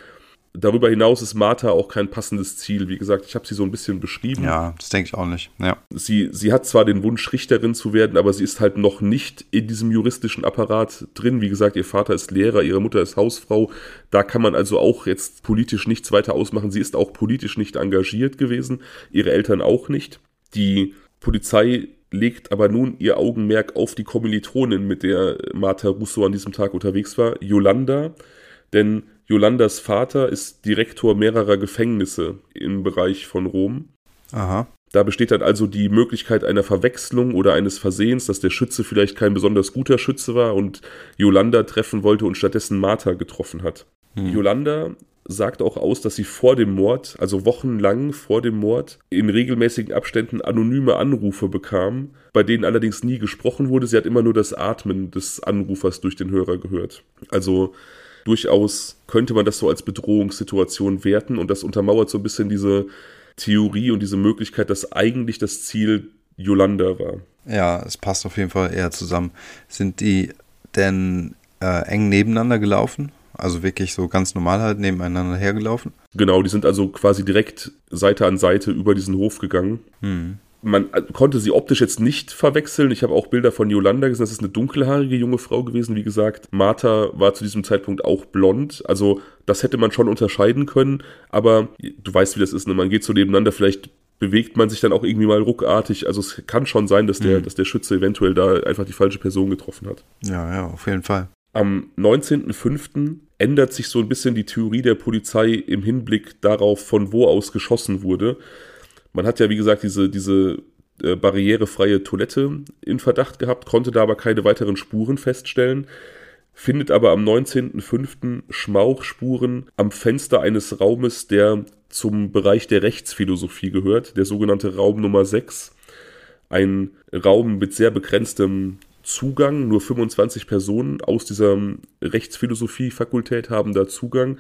Darüber hinaus ist Martha auch kein passendes Ziel. Wie gesagt, ich habe sie so ein bisschen beschrieben. Ja, das denke ich auch nicht. Ja. Sie, sie hat zwar den Wunsch, Richterin zu werden, aber sie ist halt noch nicht in diesem juristischen Apparat drin. Wie gesagt, ihr Vater ist Lehrer, ihre Mutter ist Hausfrau. Da kann man also auch jetzt politisch nichts weiter ausmachen. Sie ist auch politisch nicht engagiert gewesen, ihre Eltern auch nicht. Die Polizei legt aber nun ihr Augenmerk auf die Kommilitonin, mit der Martha Russo an diesem Tag unterwegs war, Yolanda. Denn Jolandas Vater ist Direktor mehrerer Gefängnisse im Bereich von Rom. Aha. Da besteht dann also die Möglichkeit einer Verwechslung oder eines Versehens, dass der Schütze vielleicht kein besonders guter Schütze war und Yolanda treffen wollte und stattdessen Martha getroffen hat. Hm. Yolanda sagt auch aus, dass sie vor dem Mord, also wochenlang vor dem Mord, in regelmäßigen Abständen anonyme Anrufe bekam, bei denen allerdings nie gesprochen wurde. Sie hat immer nur das Atmen des Anrufers durch den Hörer gehört. Also durchaus könnte man das so als Bedrohungssituation werten und das untermauert so ein bisschen diese Theorie und diese Möglichkeit, dass eigentlich das Ziel Yolanda war. Ja, es passt auf jeden Fall eher zusammen. Sind die denn äh, eng nebeneinander gelaufen? Also wirklich so ganz normal halt nebeneinander hergelaufen? Genau, die sind also quasi direkt Seite an Seite über diesen Hof gegangen. Hm man äh, konnte sie optisch jetzt nicht verwechseln. Ich habe auch Bilder von Yolanda gesehen. Das ist eine dunkelhaarige junge Frau gewesen, wie gesagt. Martha war zu diesem Zeitpunkt auch blond. Also das hätte man schon unterscheiden können. Aber du weißt, wie das ist. Ne? Man geht so nebeneinander. Vielleicht bewegt man sich dann auch irgendwie mal ruckartig. Also es kann schon sein, dass der, mhm. dass der Schütze eventuell da einfach die falsche Person getroffen hat. Ja, ja, auf jeden Fall. Am 19.05. ändert sich so ein bisschen die Theorie der Polizei im Hinblick darauf, von wo aus geschossen wurde. Man hat ja, wie gesagt, diese, diese äh, barrierefreie Toilette in Verdacht gehabt, konnte da aber keine weiteren Spuren feststellen, findet aber am 19.05. Schmauchspuren am Fenster eines Raumes, der zum Bereich der Rechtsphilosophie gehört, der sogenannte Raum Nummer 6. Ein Raum mit sehr begrenztem Zugang, nur 25 Personen aus dieser Rechtsphilosophie-Fakultät haben da Zugang.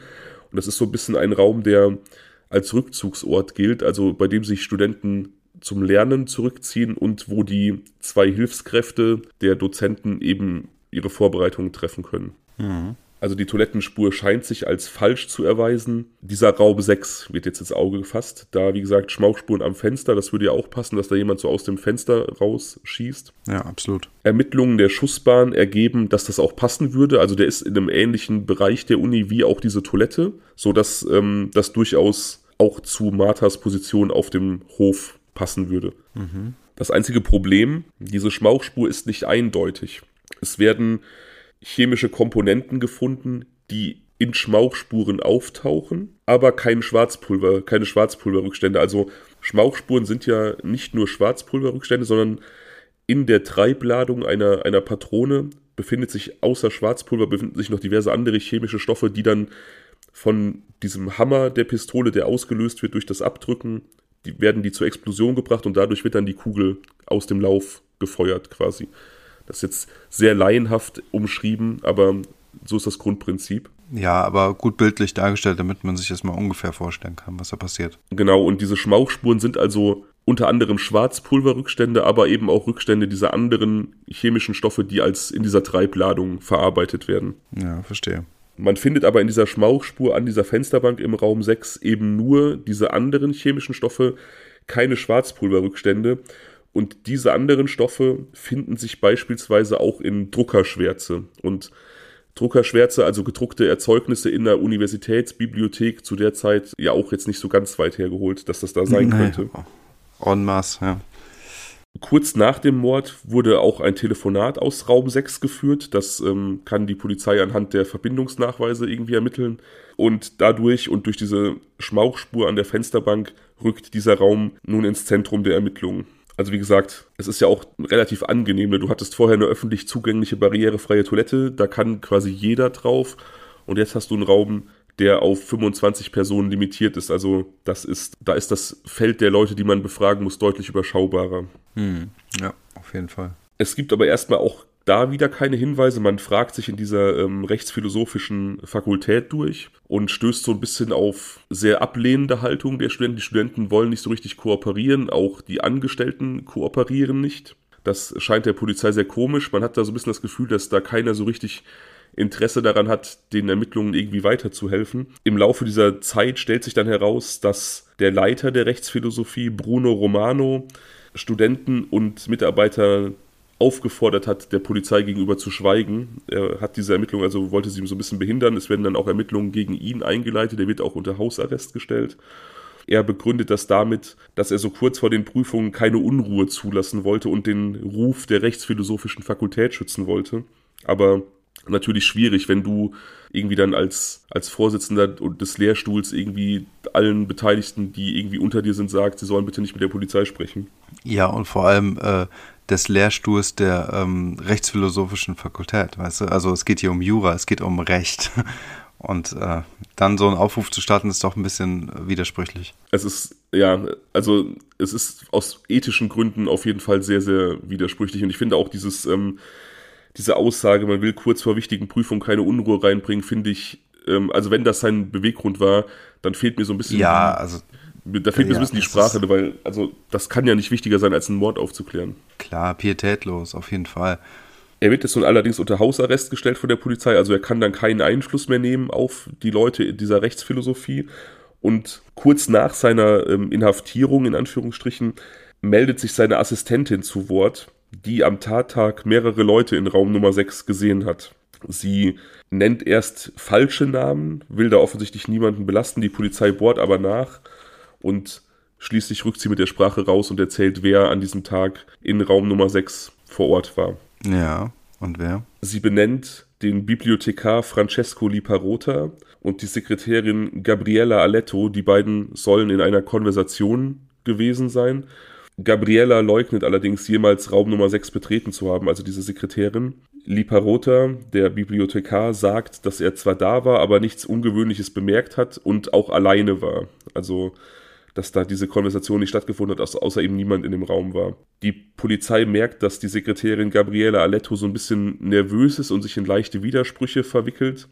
Und das ist so ein bisschen ein Raum, der als Rückzugsort gilt, also bei dem sich Studenten zum Lernen zurückziehen und wo die zwei Hilfskräfte der Dozenten eben ihre Vorbereitungen treffen können. Mhm. Also die Toilettenspur scheint sich als falsch zu erweisen. Dieser Raum 6 wird jetzt ins Auge gefasst. Da, wie gesagt, Schmauchspuren am Fenster, das würde ja auch passen, dass da jemand so aus dem Fenster rausschießt. Ja, absolut. Ermittlungen der Schussbahn ergeben, dass das auch passen würde. Also der ist in einem ähnlichen Bereich der Uni wie auch diese Toilette, sodass ähm, das durchaus auch zu Marthas Position auf dem Hof passen würde. Mhm. Das einzige Problem, diese Schmauchspur ist nicht eindeutig. Es werden chemische Komponenten gefunden, die in Schmauchspuren auftauchen, aber kein Schwarzpulver, keine Schwarzpulverrückstände. Also Schmauchspuren sind ja nicht nur Schwarzpulverrückstände, sondern in der Treibladung einer, einer Patrone befindet sich außer Schwarzpulver befinden sich noch diverse andere chemische Stoffe, die dann von diesem Hammer der Pistole, der ausgelöst wird durch das Abdrücken, die werden die zur Explosion gebracht und dadurch wird dann die Kugel aus dem Lauf gefeuert quasi. Das ist jetzt sehr laienhaft umschrieben, aber so ist das Grundprinzip. Ja, aber gut bildlich dargestellt, damit man sich das mal ungefähr vorstellen kann, was da passiert. Genau, und diese Schmauchspuren sind also unter anderem Schwarzpulverrückstände, aber eben auch Rückstände dieser anderen chemischen Stoffe, die als in dieser Treibladung verarbeitet werden. Ja, verstehe. Man findet aber in dieser Schmauchspur an dieser Fensterbank im Raum 6 eben nur diese anderen chemischen Stoffe, keine Schwarzpulverrückstände. Und diese anderen Stoffe finden sich beispielsweise auch in Druckerschwärze. Und Druckerschwärze, also gedruckte Erzeugnisse in der Universitätsbibliothek, zu der Zeit ja auch jetzt nicht so ganz weit hergeholt, dass das da sein könnte. En masse, ja. Kurz nach dem Mord wurde auch ein Telefonat aus Raum 6 geführt. Das ähm, kann die Polizei anhand der Verbindungsnachweise irgendwie ermitteln. Und dadurch und durch diese Schmauchspur an der Fensterbank rückt dieser Raum nun ins Zentrum der Ermittlungen. Also wie gesagt, es ist ja auch relativ angenehm. Ne? Du hattest vorher eine öffentlich zugängliche barrierefreie Toilette, da kann quasi jeder drauf. Und jetzt hast du einen Raum, der auf 25 Personen limitiert ist. Also das ist, da ist das Feld der Leute, die man befragen muss, deutlich überschaubarer. Hm, ja, auf jeden Fall. Es gibt aber erstmal auch da wieder keine Hinweise. Man fragt sich in dieser ähm, rechtsphilosophischen Fakultät durch und stößt so ein bisschen auf sehr ablehnende Haltung der Studenten. Die Studenten wollen nicht so richtig kooperieren, auch die Angestellten kooperieren nicht. Das scheint der Polizei sehr komisch. Man hat da so ein bisschen das Gefühl, dass da keiner so richtig Interesse daran hat, den Ermittlungen irgendwie weiterzuhelfen. Im Laufe dieser Zeit stellt sich dann heraus, dass der Leiter der Rechtsphilosophie, Bruno Romano, Studenten und Mitarbeiter aufgefordert hat, der Polizei gegenüber zu schweigen. Er hat diese Ermittlungen, also wollte sie so ein bisschen behindern. Es werden dann auch Ermittlungen gegen ihn eingeleitet. Er wird auch unter Hausarrest gestellt. Er begründet das damit, dass er so kurz vor den Prüfungen keine Unruhe zulassen wollte und den Ruf der rechtsphilosophischen Fakultät schützen wollte. Aber natürlich schwierig, wenn du irgendwie dann als, als Vorsitzender des Lehrstuhls irgendwie allen Beteiligten, die irgendwie unter dir sind, sagt, sie sollen bitte nicht mit der Polizei sprechen. Ja, und vor allem äh, des Lehrstuhls der ähm, rechtsphilosophischen Fakultät, weißt du? Also es geht hier um Jura, es geht um Recht. Und äh, dann so einen Aufruf zu starten, ist doch ein bisschen widersprüchlich. Es ist, ja, also es ist aus ethischen Gründen auf jeden Fall sehr, sehr widersprüchlich. Und ich finde auch dieses, ähm, diese Aussage, man will kurz vor wichtigen Prüfungen keine Unruhe reinbringen, finde ich, ähm, also wenn das sein Beweggrund war, dann fehlt mir so ein bisschen. Ja, also da fehlt mir ja, ein bisschen die Sprache, weil, also, das kann ja nicht wichtiger sein, als einen Mord aufzuklären. Klar, pietätlos, auf jeden Fall. Er wird jetzt nun allerdings unter Hausarrest gestellt von der Polizei, also er kann dann keinen Einfluss mehr nehmen auf die Leute dieser Rechtsphilosophie. Und kurz nach seiner ähm, Inhaftierung, in Anführungsstrichen, meldet sich seine Assistentin zu Wort, die am Tattag mehrere Leute in Raum Nummer 6 gesehen hat. Sie nennt erst falsche Namen, will da offensichtlich niemanden belasten, die Polizei bohrt aber nach und Schließlich rückt sie mit der Sprache raus und erzählt, wer an diesem Tag in Raum Nummer 6 vor Ort war. Ja, und wer? Sie benennt den Bibliothekar Francesco Liparota und die Sekretärin Gabriella Aletto. Die beiden sollen in einer Konversation gewesen sein. Gabriella leugnet allerdings jemals Raum Nummer 6 betreten zu haben, also diese Sekretärin. Liparota, der Bibliothekar, sagt, dass er zwar da war, aber nichts Ungewöhnliches bemerkt hat und auch alleine war. Also dass da diese Konversation nicht stattgefunden hat, außer eben niemand in dem Raum war. Die Polizei merkt, dass die Sekretärin Gabriele Aletto so ein bisschen nervös ist und sich in leichte Widersprüche verwickelt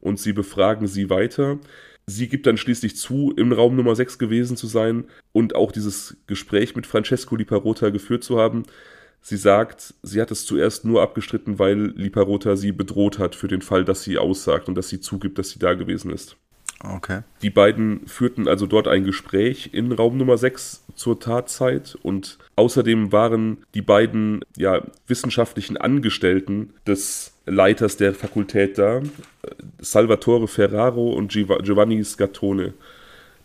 und sie befragen sie weiter. Sie gibt dann schließlich zu, im Raum Nummer 6 gewesen zu sein und auch dieses Gespräch mit Francesco Liparota geführt zu haben. Sie sagt, sie hat es zuerst nur abgestritten, weil Liparota sie bedroht hat für den Fall, dass sie aussagt und dass sie zugibt, dass sie da gewesen ist. Okay. Die beiden führten also dort ein Gespräch in Raum Nummer 6 zur Tatzeit und außerdem waren die beiden ja, wissenschaftlichen Angestellten des Leiters der Fakultät da, Salvatore Ferraro und Giovanni Scattone.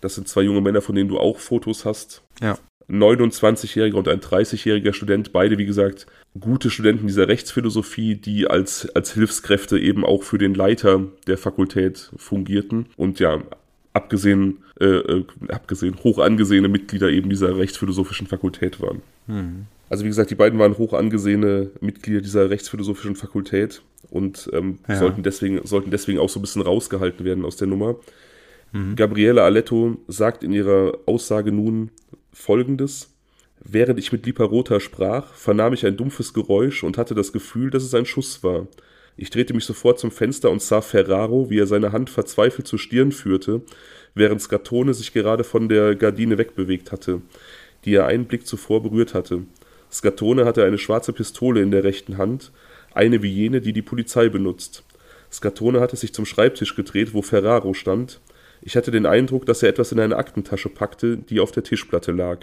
Das sind zwei junge Männer, von denen du auch Fotos hast. Ja. 29-jähriger und ein 30-jähriger Student, beide wie gesagt gute Studenten dieser Rechtsphilosophie, die als, als Hilfskräfte eben auch für den Leiter der Fakultät fungierten und ja, abgesehen, äh, äh, abgesehen hoch angesehene Mitglieder eben dieser rechtsphilosophischen Fakultät waren. Mhm. Also wie gesagt, die beiden waren hoch angesehene Mitglieder dieser rechtsphilosophischen Fakultät und ähm, ja. sollten, deswegen, sollten deswegen auch so ein bisschen rausgehalten werden aus der Nummer. Mhm. Gabriele Aletto sagt in ihrer Aussage nun, folgendes. Während ich mit Liparota sprach, vernahm ich ein dumpfes Geräusch und hatte das Gefühl, dass es ein Schuss war. Ich drehte mich sofort zum Fenster und sah Ferraro, wie er seine Hand verzweifelt zur Stirn führte, während Skatone sich gerade von der Gardine wegbewegt hatte, die er einen Blick zuvor berührt hatte. Skatone hatte eine schwarze Pistole in der rechten Hand, eine wie jene, die die Polizei benutzt. Skatone hatte sich zum Schreibtisch gedreht, wo Ferraro stand, ich hatte den Eindruck, dass er etwas in eine Aktentasche packte, die auf der Tischplatte lag.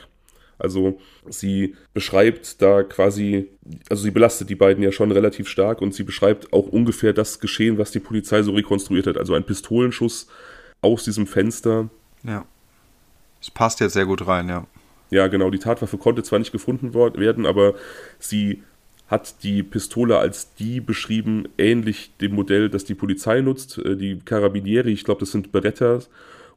Also sie beschreibt da quasi, also sie belastet die beiden ja schon relativ stark und sie beschreibt auch ungefähr das Geschehen, was die Polizei so rekonstruiert hat. Also ein Pistolenschuss aus diesem Fenster. Ja. Es passt jetzt sehr gut rein, ja. Ja, genau. Die Tatwaffe konnte zwar nicht gefunden werden, aber sie hat die Pistole als die beschrieben, ähnlich dem Modell, das die Polizei nutzt. Äh, die Carabinieri, ich glaube, das sind Beretta.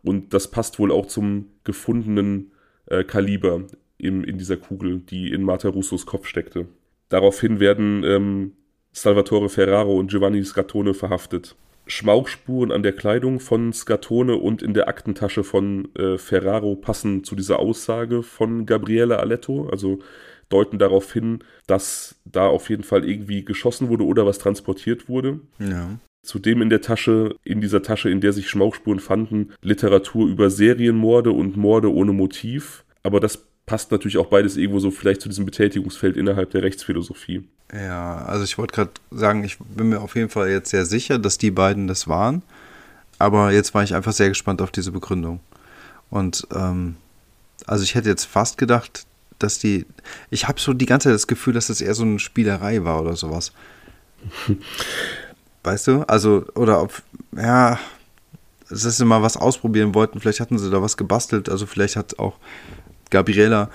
Und das passt wohl auch zum gefundenen äh, Kaliber in, in dieser Kugel, die in Marta Russos Kopf steckte. Daraufhin werden ähm, Salvatore Ferraro und Giovanni Scatone verhaftet. Schmauchspuren an der Kleidung von Scatone und in der Aktentasche von äh, Ferraro passen zu dieser Aussage von Gabriele Aletto. Also deuten darauf hin, dass da auf jeden Fall irgendwie geschossen wurde oder was transportiert wurde. Ja. Zudem in der Tasche, in dieser Tasche, in der sich Schmauchspuren fanden, Literatur über Serienmorde und Morde ohne Motiv. Aber das passt natürlich auch beides irgendwo so vielleicht zu diesem Betätigungsfeld innerhalb der Rechtsphilosophie. Ja, also ich wollte gerade sagen, ich bin mir auf jeden Fall jetzt sehr sicher, dass die beiden das waren. Aber jetzt war ich einfach sehr gespannt auf diese Begründung. Und ähm, also ich hätte jetzt fast gedacht, dass die. Ich habe so die ganze Zeit das Gefühl, dass das eher so eine Spielerei war oder sowas. weißt du? Also, oder ob, ja, dass sie mal was ausprobieren wollten. Vielleicht hatten sie da was gebastelt. Also, vielleicht hat auch Gabriela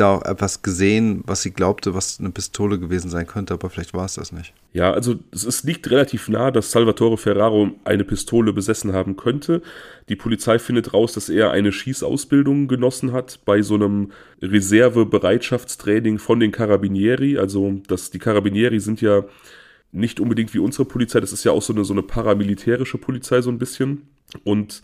da auch etwas gesehen, was sie glaubte, was eine Pistole gewesen sein könnte, aber vielleicht war es das nicht. Ja, also es, es liegt relativ nah, dass Salvatore Ferraro eine Pistole besessen haben könnte. Die Polizei findet raus, dass er eine Schießausbildung genossen hat bei so einem Reserve-Bereitschaftstraining von den Carabinieri. Also dass die Carabinieri sind ja nicht unbedingt wie unsere Polizei, das ist ja auch so eine, so eine paramilitärische Polizei so ein bisschen. Und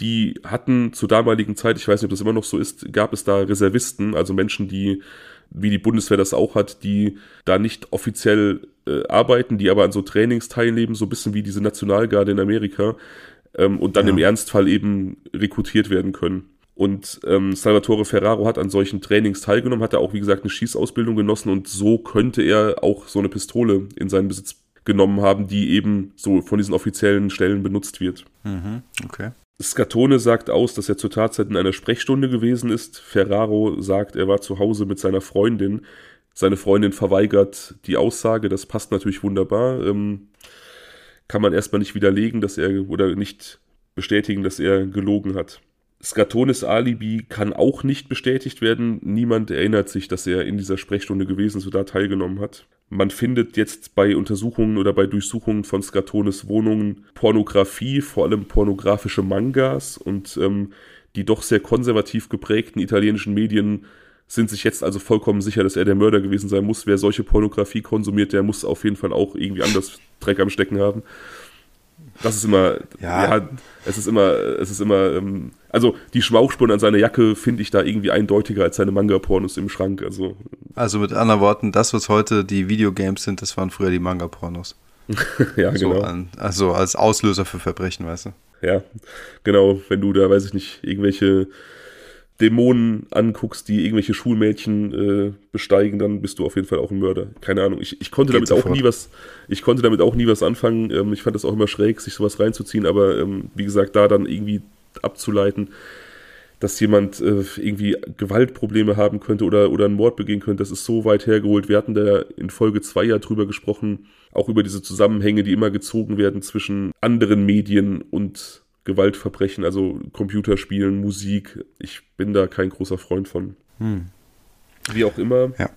die hatten zur damaligen Zeit, ich weiß nicht, ob das immer noch so ist, gab es da Reservisten, also Menschen, die, wie die Bundeswehr das auch hat, die da nicht offiziell äh, arbeiten, die aber an so Trainings teilnehmen, so ein bisschen wie diese Nationalgarde in Amerika ähm, und dann ja. im Ernstfall eben rekrutiert werden können. Und ähm, Salvatore Ferraro hat an solchen Trainings teilgenommen, hat er auch, wie gesagt, eine Schießausbildung genossen und so könnte er auch so eine Pistole in seinen Besitz genommen haben, die eben so von diesen offiziellen Stellen benutzt wird. Mhm, okay. Scatone sagt aus, dass er zur Tatzeit in einer Sprechstunde gewesen ist. Ferraro sagt, er war zu Hause mit seiner Freundin. Seine Freundin verweigert die Aussage, das passt natürlich wunderbar. Ähm, kann man erstmal nicht widerlegen, dass er oder nicht bestätigen, dass er gelogen hat. Skatones Alibi kann auch nicht bestätigt werden. Niemand erinnert sich, dass er in dieser Sprechstunde gewesen ist oder teilgenommen hat. Man findet jetzt bei Untersuchungen oder bei Durchsuchungen von Skatones Wohnungen Pornografie, vor allem pornografische Mangas und ähm, die doch sehr konservativ geprägten italienischen Medien sind sich jetzt also vollkommen sicher, dass er der Mörder gewesen sein muss. Wer solche Pornografie konsumiert, der muss auf jeden Fall auch irgendwie anders Dreck am Stecken haben. Das ist immer, ja, ja es ist immer, es ist immer, ähm, also die Schmauchspuren an seiner Jacke finde ich da irgendwie eindeutiger als seine Manga-Pornos im Schrank. Also. also mit anderen Worten, das, was heute die Videogames sind, das waren früher die Manga-Pornos. ja, so genau. An, also als Auslöser für Verbrechen, weißt du? Ja, genau. Wenn du da, weiß ich nicht, irgendwelche Dämonen anguckst, die irgendwelche Schulmädchen äh, besteigen, dann bist du auf jeden Fall auch ein Mörder. Keine Ahnung. Ich, ich konnte Geht damit sofort. auch nie was, ich konnte damit auch nie was anfangen. Ähm, ich fand das auch immer schräg, sich sowas reinzuziehen, aber ähm, wie gesagt, da dann irgendwie abzuleiten, dass jemand äh, irgendwie Gewaltprobleme haben könnte oder, oder einen Mord begehen könnte, das ist so weit hergeholt. Wir hatten da in Folge 2 ja drüber gesprochen, auch über diese Zusammenhänge, die immer gezogen werden zwischen anderen Medien und Gewaltverbrechen, also Computerspielen, Musik. Ich bin da kein großer Freund von. Hm. Wie auch immer. Ja.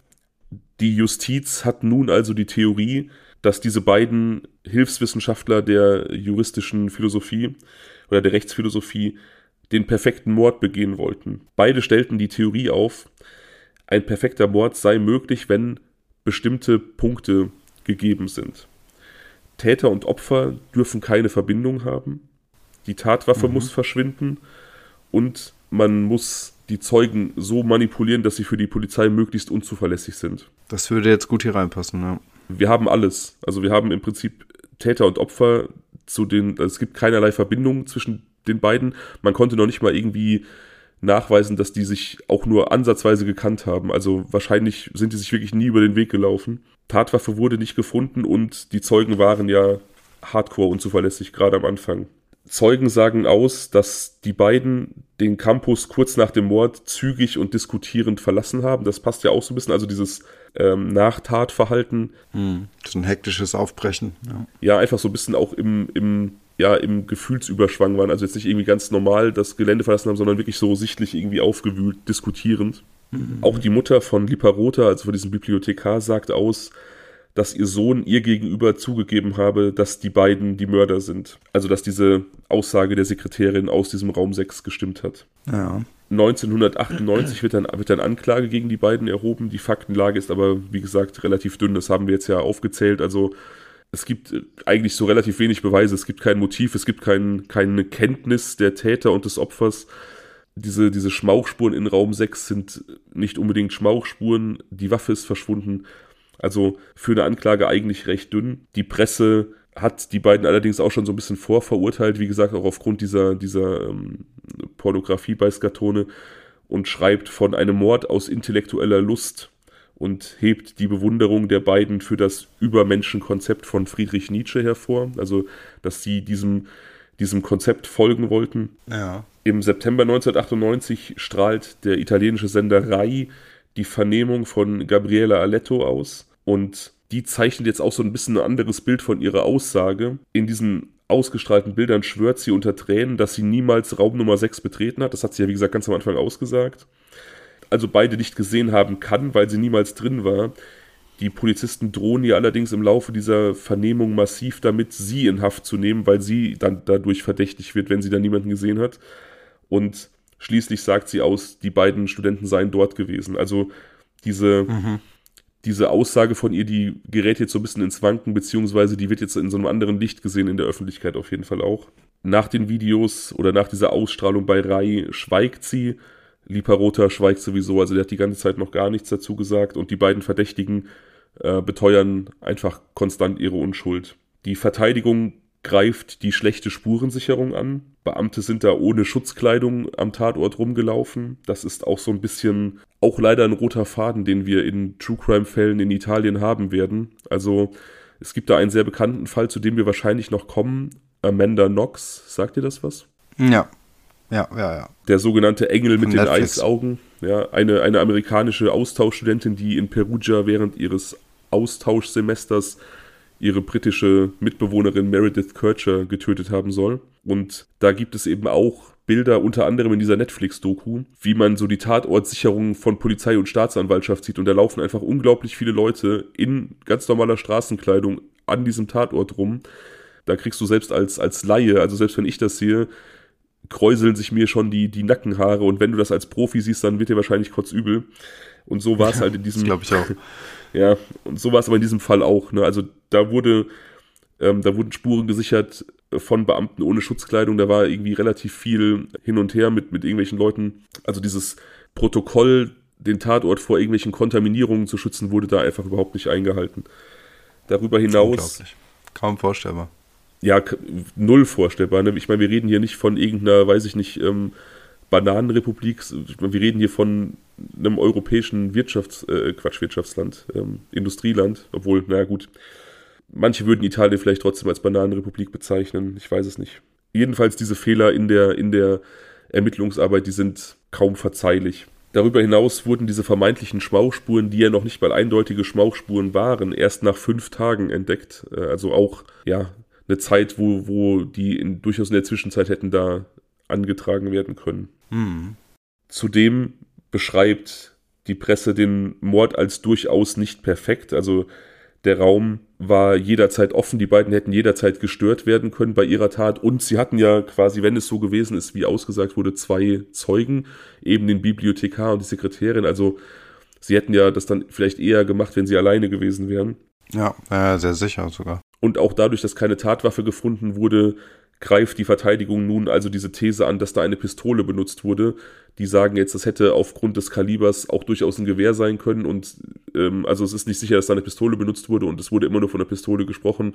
Die Justiz hat nun also die Theorie, dass diese beiden Hilfswissenschaftler der juristischen Philosophie oder der Rechtsphilosophie den perfekten Mord begehen wollten. Beide stellten die Theorie auf, ein perfekter Mord sei möglich, wenn bestimmte Punkte gegeben sind. Täter und Opfer dürfen keine Verbindung haben die Tatwaffe mhm. muss verschwinden und man muss die Zeugen so manipulieren, dass sie für die Polizei möglichst unzuverlässig sind. Das würde jetzt gut hier reinpassen, ja. Wir haben alles. Also wir haben im Prinzip Täter und Opfer zu den, also es gibt keinerlei Verbindung zwischen den beiden. Man konnte noch nicht mal irgendwie nachweisen, dass die sich auch nur ansatzweise gekannt haben. Also wahrscheinlich sind die sich wirklich nie über den Weg gelaufen. Tatwaffe wurde nicht gefunden und die Zeugen waren ja hardcore unzuverlässig, gerade am Anfang. Zeugen sagen aus, dass die beiden den Campus kurz nach dem Mord zügig und diskutierend verlassen haben. Das passt ja auch so ein bisschen, also dieses ähm, Nachtatverhalten. Hm, so ein hektisches Aufbrechen. Ja. ja, einfach so ein bisschen auch im, im, ja, im Gefühlsüberschwang waren. Also jetzt nicht irgendwie ganz normal das Gelände verlassen haben, sondern wirklich so sichtlich irgendwie aufgewühlt, diskutierend. Mhm. Auch die Mutter von Liparota, also von diesem Bibliothekar, sagt aus, dass ihr Sohn ihr gegenüber zugegeben habe, dass die beiden die Mörder sind. Also dass diese Aussage der Sekretärin aus diesem Raum 6 gestimmt hat. Ja. 1998 wird dann, wird dann Anklage gegen die beiden erhoben. Die Faktenlage ist aber, wie gesagt, relativ dünn. Das haben wir jetzt ja aufgezählt. Also es gibt eigentlich so relativ wenig Beweise. Es gibt kein Motiv, es gibt kein, keine Kenntnis der Täter und des Opfers. Diese, diese Schmauchspuren in Raum 6 sind nicht unbedingt Schmauchspuren. Die Waffe ist verschwunden. Also für eine Anklage eigentlich recht dünn. Die Presse hat die beiden allerdings auch schon so ein bisschen vorverurteilt, wie gesagt, auch aufgrund dieser, dieser ähm, Pornografie bei Skatone und schreibt von einem Mord aus intellektueller Lust und hebt die Bewunderung der beiden für das Übermenschenkonzept von Friedrich Nietzsche hervor, also dass sie diesem, diesem Konzept folgen wollten. Ja. Im September 1998 strahlt der italienische Sender Rai die Vernehmung von Gabriela Aletto aus und die zeichnet jetzt auch so ein bisschen ein anderes Bild von ihrer Aussage. In diesen ausgestrahlten Bildern schwört sie unter Tränen, dass sie niemals Raum Nummer 6 betreten hat. Das hat sie ja, wie gesagt, ganz am Anfang ausgesagt. Also beide nicht gesehen haben kann, weil sie niemals drin war. Die Polizisten drohen ihr allerdings im Laufe dieser Vernehmung massiv damit, sie in Haft zu nehmen, weil sie dann dadurch verdächtig wird, wenn sie da niemanden gesehen hat. Und Schließlich sagt sie aus, die beiden Studenten seien dort gewesen. Also diese, mhm. diese Aussage von ihr, die gerät jetzt so ein bisschen ins Wanken, beziehungsweise die wird jetzt in so einem anderen Licht gesehen in der Öffentlichkeit auf jeden Fall auch. Nach den Videos oder nach dieser Ausstrahlung bei Rai schweigt sie. Liparota schweigt sowieso, also der hat die ganze Zeit noch gar nichts dazu gesagt und die beiden Verdächtigen äh, beteuern einfach konstant ihre Unschuld. Die Verteidigung greift die schlechte Spurensicherung an. Beamte sind da ohne Schutzkleidung am Tatort rumgelaufen. Das ist auch so ein bisschen, auch leider ein roter Faden, den wir in True Crime-Fällen in Italien haben werden. Also es gibt da einen sehr bekannten Fall, zu dem wir wahrscheinlich noch kommen. Amanda Knox, sagt ihr das was? Ja. Ja, ja, ja. Der sogenannte Engel mit den Eisaugen. Ja, eine, eine amerikanische Austauschstudentin, die in Perugia während ihres Austauschsemesters ihre britische Mitbewohnerin Meredith Kircher getötet haben soll. Und da gibt es eben auch Bilder, unter anderem in dieser Netflix-Doku, wie man so die Tatortsicherung von Polizei und Staatsanwaltschaft sieht. Und da laufen einfach unglaublich viele Leute in ganz normaler Straßenkleidung an diesem Tatort rum. Da kriegst du selbst als, als Laie, also selbst wenn ich das sehe, kräuseln sich mir schon die, die Nackenhaare. Und wenn du das als Profi siehst, dann wird dir wahrscheinlich kurz übel. Und so war es halt in diesem. glaube ich auch. Ja, und so war es aber in diesem Fall auch. Ne? Also da wurde, ähm, da wurden Spuren gesichert von Beamten ohne Schutzkleidung. Da war irgendwie relativ viel hin und her mit, mit irgendwelchen Leuten. Also dieses Protokoll, den Tatort vor irgendwelchen Kontaminierungen zu schützen, wurde da einfach überhaupt nicht eingehalten. Darüber hinaus. Kaum vorstellbar. Ja, null vorstellbar. Ne? Ich meine, wir reden hier nicht von irgendeiner, weiß ich nicht, ähm, Bananenrepublik. Wir reden hier von einem europäischen Wirtschafts-, äh, Quatsch, Wirtschaftsland, ähm, Industrieland, obwohl, naja, gut. Manche würden Italien vielleicht trotzdem als Bananenrepublik bezeichnen, ich weiß es nicht. Jedenfalls diese Fehler in der, in der Ermittlungsarbeit, die sind kaum verzeihlich. Darüber hinaus wurden diese vermeintlichen Schmauchspuren, die ja noch nicht mal eindeutige Schmauchspuren waren, erst nach fünf Tagen entdeckt. Äh, also auch, ja, eine Zeit, wo, wo die in, durchaus in der Zwischenzeit hätten da angetragen werden können. Mhm. Zudem beschreibt die Presse den Mord als durchaus nicht perfekt. Also der Raum war jederzeit offen, die beiden hätten jederzeit gestört werden können bei ihrer Tat und sie hatten ja quasi, wenn es so gewesen ist, wie ausgesagt wurde, zwei Zeugen, eben den Bibliothekar und die Sekretärin. Also sie hätten ja das dann vielleicht eher gemacht, wenn sie alleine gewesen wären. Ja, äh, sehr sicher sogar. Und auch dadurch, dass keine Tatwaffe gefunden wurde, greift die Verteidigung nun also diese These an, dass da eine Pistole benutzt wurde. Die sagen jetzt, das hätte aufgrund des Kalibers auch durchaus ein Gewehr sein können und ähm, also es ist nicht sicher, dass da eine Pistole benutzt wurde und es wurde immer nur von einer Pistole gesprochen.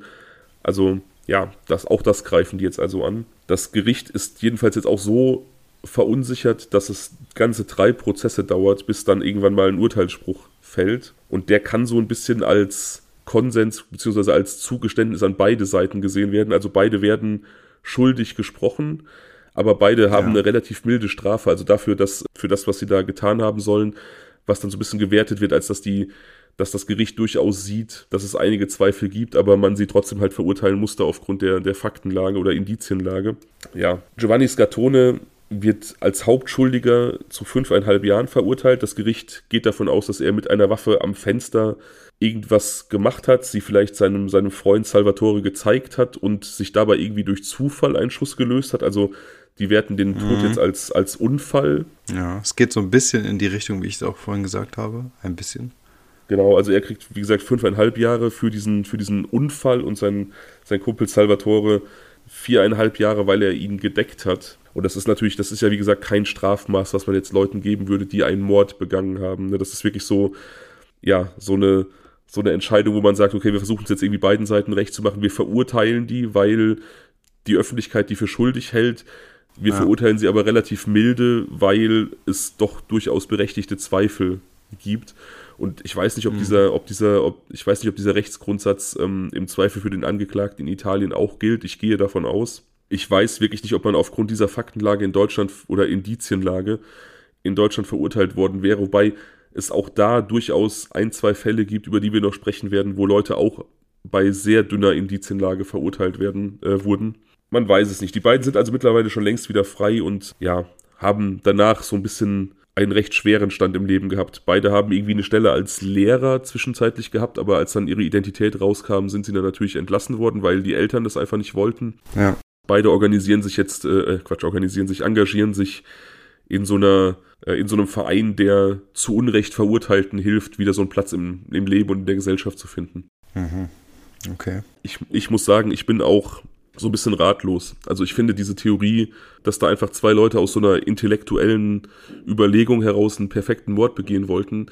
Also ja, das, auch das greifen die jetzt also an. Das Gericht ist jedenfalls jetzt auch so verunsichert, dass es ganze drei Prozesse dauert, bis dann irgendwann mal ein Urteilsspruch fällt. Und der kann so ein bisschen als Konsens bzw. als Zugeständnis an beide Seiten gesehen werden. Also beide werden schuldig gesprochen, aber beide haben ja. eine relativ milde Strafe, also dafür, dass für das, was sie da getan haben sollen, was dann so ein bisschen gewertet wird, als dass die dass das Gericht durchaus sieht, dass es einige Zweifel gibt, aber man sie trotzdem halt verurteilen musste aufgrund der, der Faktenlage oder Indizienlage. Ja, Giovanni Scartone wird als Hauptschuldiger zu fünfeinhalb Jahren verurteilt. Das Gericht geht davon aus, dass er mit einer Waffe am Fenster irgendwas gemacht hat, sie vielleicht seinem, seinem Freund Salvatore gezeigt hat und sich dabei irgendwie durch Zufall ein Schuss gelöst hat. Also die werten den Tod mhm. jetzt als, als Unfall. Ja, es geht so ein bisschen in die Richtung, wie ich es auch vorhin gesagt habe. Ein bisschen. Genau, also er kriegt, wie gesagt, fünfeinhalb Jahre für diesen, für diesen Unfall und sein, sein Kumpel Salvatore viereinhalb Jahre, weil er ihn gedeckt hat. Und das ist natürlich, das ist ja wie gesagt kein Strafmaß, was man jetzt Leuten geben würde, die einen Mord begangen haben. Ne? Das ist wirklich so, ja, so eine, so eine Entscheidung, wo man sagt, okay, wir versuchen es jetzt irgendwie beiden Seiten recht zu machen, wir verurteilen die, weil die Öffentlichkeit die für schuldig hält. Wir ja. verurteilen sie aber relativ milde, weil es doch durchaus berechtigte Zweifel gibt. Und ich weiß nicht, ob mhm. dieser, ob dieser, ob, ich weiß nicht, ob dieser Rechtsgrundsatz ähm, im Zweifel für den Angeklagten in Italien auch gilt. Ich gehe davon aus. Ich weiß wirklich nicht, ob man aufgrund dieser Faktenlage in Deutschland oder Indizienlage in Deutschland verurteilt worden wäre. Wobei es auch da durchaus ein, zwei Fälle gibt, über die wir noch sprechen werden, wo Leute auch bei sehr dünner Indizienlage verurteilt werden äh, wurden. Man weiß es nicht. Die beiden sind also mittlerweile schon längst wieder frei und ja, haben danach so ein bisschen einen recht schweren Stand im Leben gehabt. Beide haben irgendwie eine Stelle als Lehrer zwischenzeitlich gehabt, aber als dann ihre Identität rauskam, sind sie dann natürlich entlassen worden, weil die Eltern das einfach nicht wollten. Ja. Beide organisieren sich jetzt, äh, äh Quatsch, organisieren sich, engagieren sich in so einer äh, in so einem Verein, der zu Unrecht Verurteilten hilft, wieder so einen Platz im, im Leben und in der Gesellschaft zu finden. Mhm. Okay. Ich, ich muss sagen, ich bin auch so ein bisschen ratlos. Also ich finde diese Theorie, dass da einfach zwei Leute aus so einer intellektuellen Überlegung heraus einen perfekten Mord begehen wollten,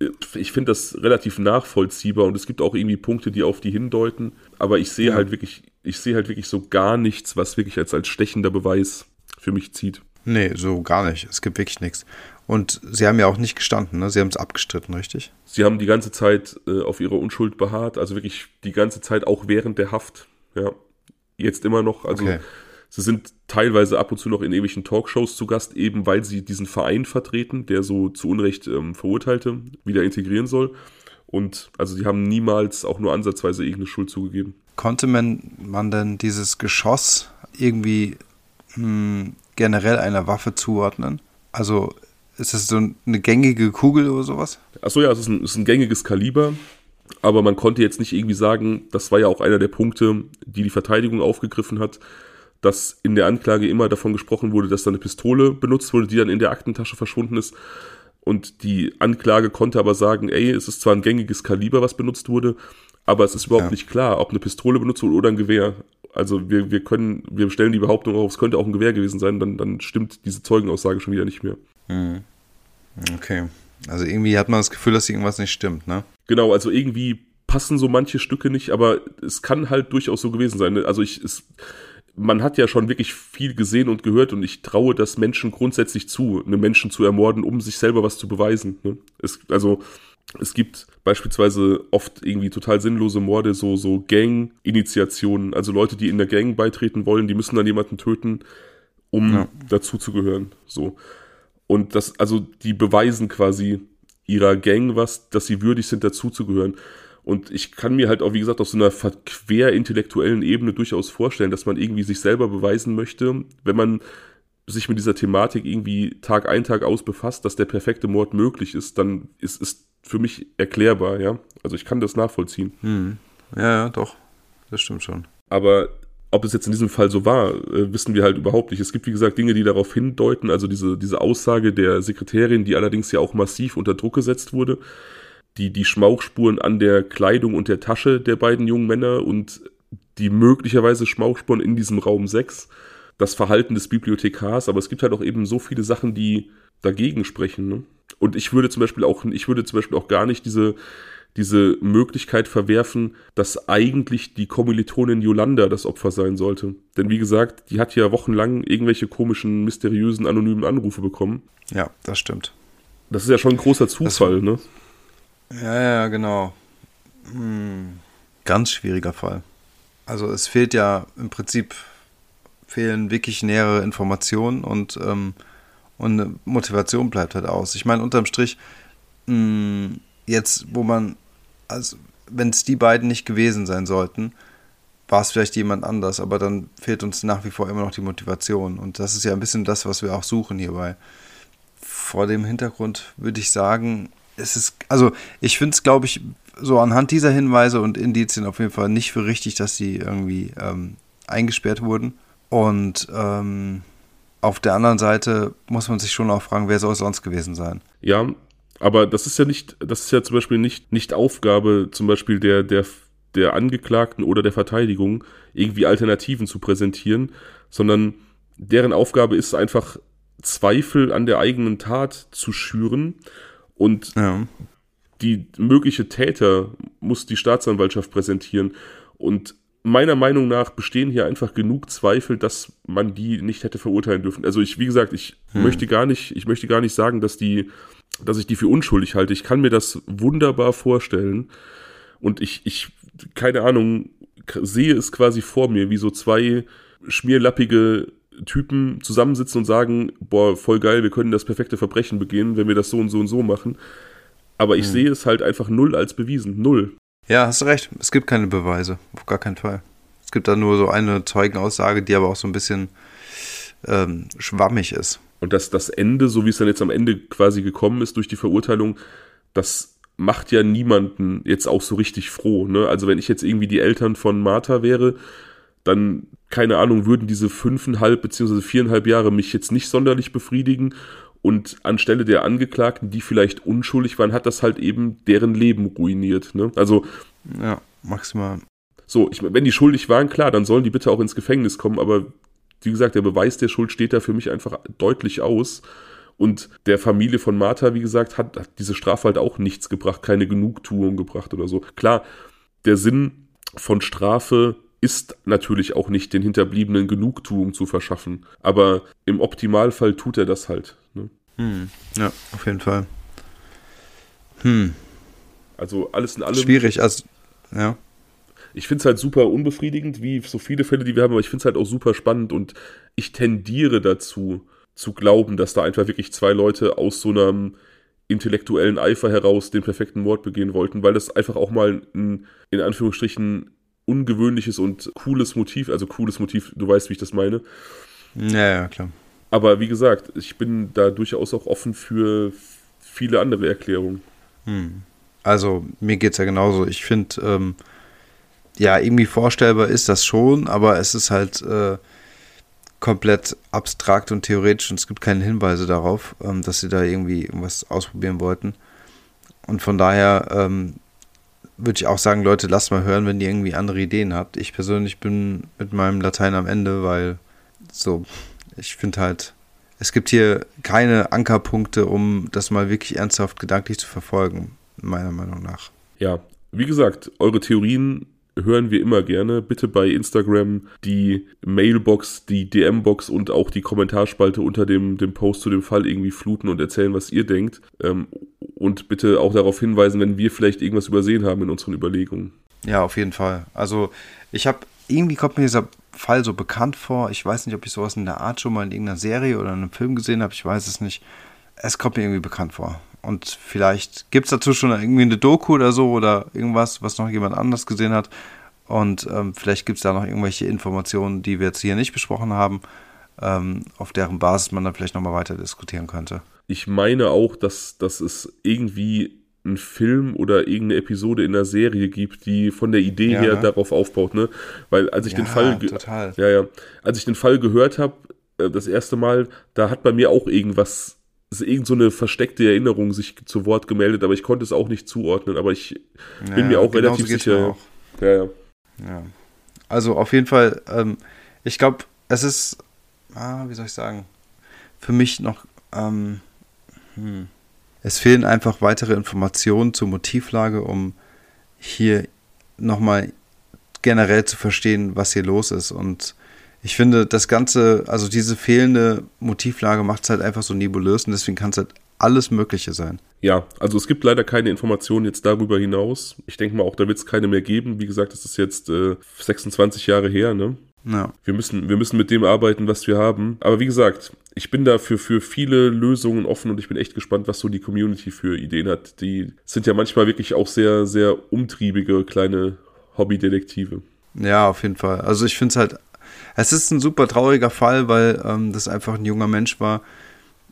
äh, ich finde das relativ nachvollziehbar und es gibt auch irgendwie Punkte, die auf die hindeuten, aber ich sehe ja. halt wirklich, ich sehe halt wirklich so gar nichts, was wirklich als, als stechender Beweis für mich zieht. Nee, so gar nicht. Es gibt wirklich nichts. Und sie haben ja auch nicht gestanden, ne? Sie haben es abgestritten, richtig? Sie haben die ganze Zeit äh, auf ihre Unschuld beharrt, also wirklich die ganze Zeit auch während der Haft, ja. Jetzt immer noch, also okay. sie sind teilweise ab und zu noch in ewigen Talkshows zu Gast, eben weil sie diesen Verein vertreten, der so zu Unrecht ähm, Verurteilte wieder integrieren soll. Und also sie haben niemals auch nur ansatzweise irgendeine Schuld zugegeben. Konnte man, man denn dieses Geschoss irgendwie hm, generell einer Waffe zuordnen? Also ist das so eine gängige Kugel oder sowas? Achso, ja, es ist ein, es ist ein gängiges Kaliber. Aber man konnte jetzt nicht irgendwie sagen, das war ja auch einer der Punkte, die die Verteidigung aufgegriffen hat, dass in der Anklage immer davon gesprochen wurde, dass da eine Pistole benutzt wurde, die dann in der Aktentasche verschwunden ist. Und die Anklage konnte aber sagen, ey, es ist zwar ein gängiges Kaliber, was benutzt wurde, aber es ist überhaupt ja. nicht klar, ob eine Pistole benutzt wurde oder ein Gewehr. Also wir, wir können, wir stellen die Behauptung auf, es könnte auch ein Gewehr gewesen sein, dann, dann stimmt diese Zeugenaussage schon wieder nicht mehr. Mhm. Okay. Also irgendwie hat man das Gefühl, dass irgendwas nicht stimmt, ne? Genau, also irgendwie passen so manche Stücke nicht, aber es kann halt durchaus so gewesen sein. Also ich, es, man hat ja schon wirklich viel gesehen und gehört und ich traue das Menschen grundsätzlich zu, einen Menschen zu ermorden, um sich selber was zu beweisen. Ne? Es, also es gibt beispielsweise oft irgendwie total sinnlose Morde, so, so Gang-Initiationen, also Leute, die in der Gang beitreten wollen, die müssen dann jemanden töten, um ja. dazu zu gehören. So. Und das, also die beweisen quasi ihrer Gang was, dass sie würdig sind, dazuzugehören. Und ich kann mir halt auch, wie gesagt, auf so einer quer intellektuellen Ebene durchaus vorstellen, dass man irgendwie sich selber beweisen möchte, wenn man sich mit dieser Thematik irgendwie Tag ein, Tag aus befasst, dass der perfekte Mord möglich ist, dann ist es für mich erklärbar, ja. Also ich kann das nachvollziehen. Hm. Ja, ja, doch. Das stimmt schon. Aber ob es jetzt in diesem Fall so war, äh, wissen wir halt überhaupt nicht. Es gibt, wie gesagt, Dinge, die darauf hindeuten, also diese, diese Aussage der Sekretärin, die allerdings ja auch massiv unter Druck gesetzt wurde, die, die Schmauchspuren an der Kleidung und der Tasche der beiden jungen Männer und die möglicherweise Schmauchspuren in diesem Raum 6, das Verhalten des Bibliothekars, aber es gibt halt auch eben so viele Sachen, die dagegen sprechen. Ne? Und ich würde zum Beispiel auch, ich würde zum Beispiel auch gar nicht diese, diese Möglichkeit verwerfen, dass eigentlich die Kommilitonin Yolanda das Opfer sein sollte. Denn wie gesagt, die hat ja wochenlang irgendwelche komischen, mysteriösen, anonymen Anrufe bekommen. Ja, das stimmt. Das ist ja schon ein großer Zufall, das, ne? Ja, ja, genau. Hm, ganz schwieriger Fall. Also es fehlt ja im Prinzip fehlen wirklich nähere Informationen und, ähm, und eine Motivation bleibt halt aus. Ich meine, unterm Strich, mh, hm, jetzt, wo man also wenn es die beiden nicht gewesen sein sollten, war es vielleicht jemand anders, aber dann fehlt uns nach wie vor immer noch die Motivation. Und das ist ja ein bisschen das, was wir auch suchen hierbei. Vor dem Hintergrund würde ich sagen, es ist, also ich finde es, glaube ich, so anhand dieser Hinweise und Indizien auf jeden Fall nicht für richtig, dass sie irgendwie ähm, eingesperrt wurden. Und ähm, auf der anderen Seite muss man sich schon auch fragen, wer soll es sonst gewesen sein? Ja, aber das ist ja nicht, das ist ja zum Beispiel nicht, nicht Aufgabe zum Beispiel der, der, der Angeklagten oder der Verteidigung, irgendwie Alternativen zu präsentieren, sondern deren Aufgabe ist einfach, Zweifel an der eigenen Tat zu schüren und ja. die mögliche Täter muss die Staatsanwaltschaft präsentieren. Und meiner Meinung nach bestehen hier einfach genug Zweifel, dass man die nicht hätte verurteilen dürfen. Also ich, wie gesagt, ich hm. möchte gar nicht, ich möchte gar nicht sagen, dass die dass ich die für unschuldig halte. Ich kann mir das wunderbar vorstellen. Und ich, ich, keine Ahnung, sehe es quasi vor mir, wie so zwei schmierlappige Typen zusammensitzen und sagen, boah, voll geil, wir können das perfekte Verbrechen begehen, wenn wir das so und so und so machen. Aber ich hm. sehe es halt einfach null als bewiesen. Null. Ja, hast du recht. Es gibt keine Beweise. Auf gar keinen Fall. Es gibt da nur so eine Zeugenaussage, die aber auch so ein bisschen ähm, schwammig ist. Und dass das Ende, so wie es dann jetzt am Ende quasi gekommen ist durch die Verurteilung, das macht ja niemanden jetzt auch so richtig froh. Ne? Also wenn ich jetzt irgendwie die Eltern von Martha wäre, dann, keine Ahnung, würden diese fünfeinhalb beziehungsweise viereinhalb Jahre mich jetzt nicht sonderlich befriedigen. Und anstelle der Angeklagten, die vielleicht unschuldig waren, hat das halt eben deren Leben ruiniert. Ne? Also. Ja, maximal. So, ich, wenn die schuldig waren, klar, dann sollen die bitte auch ins Gefängnis kommen, aber wie gesagt, der Beweis der Schuld steht da für mich einfach deutlich aus. Und der Familie von Martha, wie gesagt, hat, hat diese Strafe halt auch nichts gebracht, keine Genugtuung gebracht oder so. Klar, der Sinn von Strafe ist natürlich auch nicht den Hinterbliebenen Genugtuung zu verschaffen. Aber im Optimalfall tut er das halt. Ne? Hm. Ja, auf jeden Fall. Hm. Also alles in allem. Schwierig, also, ja ich finde es halt super unbefriedigend, wie so viele Fälle, die wir haben, aber ich finde es halt auch super spannend und ich tendiere dazu, zu glauben, dass da einfach wirklich zwei Leute aus so einem intellektuellen Eifer heraus den perfekten Mord begehen wollten, weil das einfach auch mal ein, in Anführungsstrichen, ungewöhnliches und cooles Motiv, also cooles Motiv, du weißt, wie ich das meine. Ja, ja, klar. Aber wie gesagt, ich bin da durchaus auch offen für viele andere Erklärungen. Hm. Also mir geht es ja genauso. Ich finde, ähm, ja, irgendwie vorstellbar ist das schon, aber es ist halt äh, komplett abstrakt und theoretisch und es gibt keine Hinweise darauf, ähm, dass sie da irgendwie irgendwas ausprobieren wollten. Und von daher ähm, würde ich auch sagen, Leute, lasst mal hören, wenn ihr irgendwie andere Ideen habt. Ich persönlich bin mit meinem Latein am Ende, weil so, ich finde halt, es gibt hier keine Ankerpunkte, um das mal wirklich ernsthaft gedanklich zu verfolgen, meiner Meinung nach. Ja, wie gesagt, eure Theorien hören wir immer gerne. Bitte bei Instagram die Mailbox, die DM-Box und auch die Kommentarspalte unter dem, dem Post zu dem Fall irgendwie fluten und erzählen, was ihr denkt. Ähm, und bitte auch darauf hinweisen, wenn wir vielleicht irgendwas übersehen haben in unseren Überlegungen. Ja, auf jeden Fall. Also ich habe, irgendwie kommt mir dieser Fall so bekannt vor. Ich weiß nicht, ob ich sowas in der Art schon mal in irgendeiner Serie oder in einem Film gesehen habe. Ich weiß es nicht. Es kommt mir irgendwie bekannt vor. Und vielleicht gibt es dazu schon irgendwie eine Doku oder so oder irgendwas, was noch jemand anders gesehen hat. Und ähm, vielleicht gibt es da noch irgendwelche Informationen, die wir jetzt hier nicht besprochen haben, ähm, auf deren Basis man dann vielleicht nochmal weiter diskutieren könnte. Ich meine auch, dass, dass es irgendwie einen Film oder irgendeine Episode in der Serie gibt, die von der Idee ja, her ne? darauf aufbaut, ne? Weil als ich ja, den Fall total. ja ja, als ich den Fall gehört habe, äh, das erste Mal, da hat bei mir auch irgendwas irgend so eine versteckte Erinnerung sich zu Wort gemeldet, aber ich konnte es auch nicht zuordnen, aber ich ja, bin mir auch relativ sicher. Auch. Ja, ja. ja. Also auf jeden Fall, ähm, ich glaube, es ist, ah, wie soll ich sagen, für mich noch, ähm, hm. es fehlen einfach weitere Informationen zur Motivlage, um hier nochmal generell zu verstehen, was hier los ist und ich finde, das Ganze, also diese fehlende Motivlage macht es halt einfach so nebulös und deswegen kann es halt alles Mögliche sein. Ja, also es gibt leider keine Informationen jetzt darüber hinaus. Ich denke mal auch, da wird es keine mehr geben. Wie gesagt, das ist jetzt äh, 26 Jahre her, ne? Ja. Wir müssen, wir müssen mit dem arbeiten, was wir haben. Aber wie gesagt, ich bin da für, für viele Lösungen offen und ich bin echt gespannt, was so die Community für Ideen hat. Die sind ja manchmal wirklich auch sehr, sehr umtriebige kleine Hobbydetektive. Ja, auf jeden Fall. Also ich finde es halt es ist ein super trauriger Fall, weil ähm, das einfach ein junger Mensch war,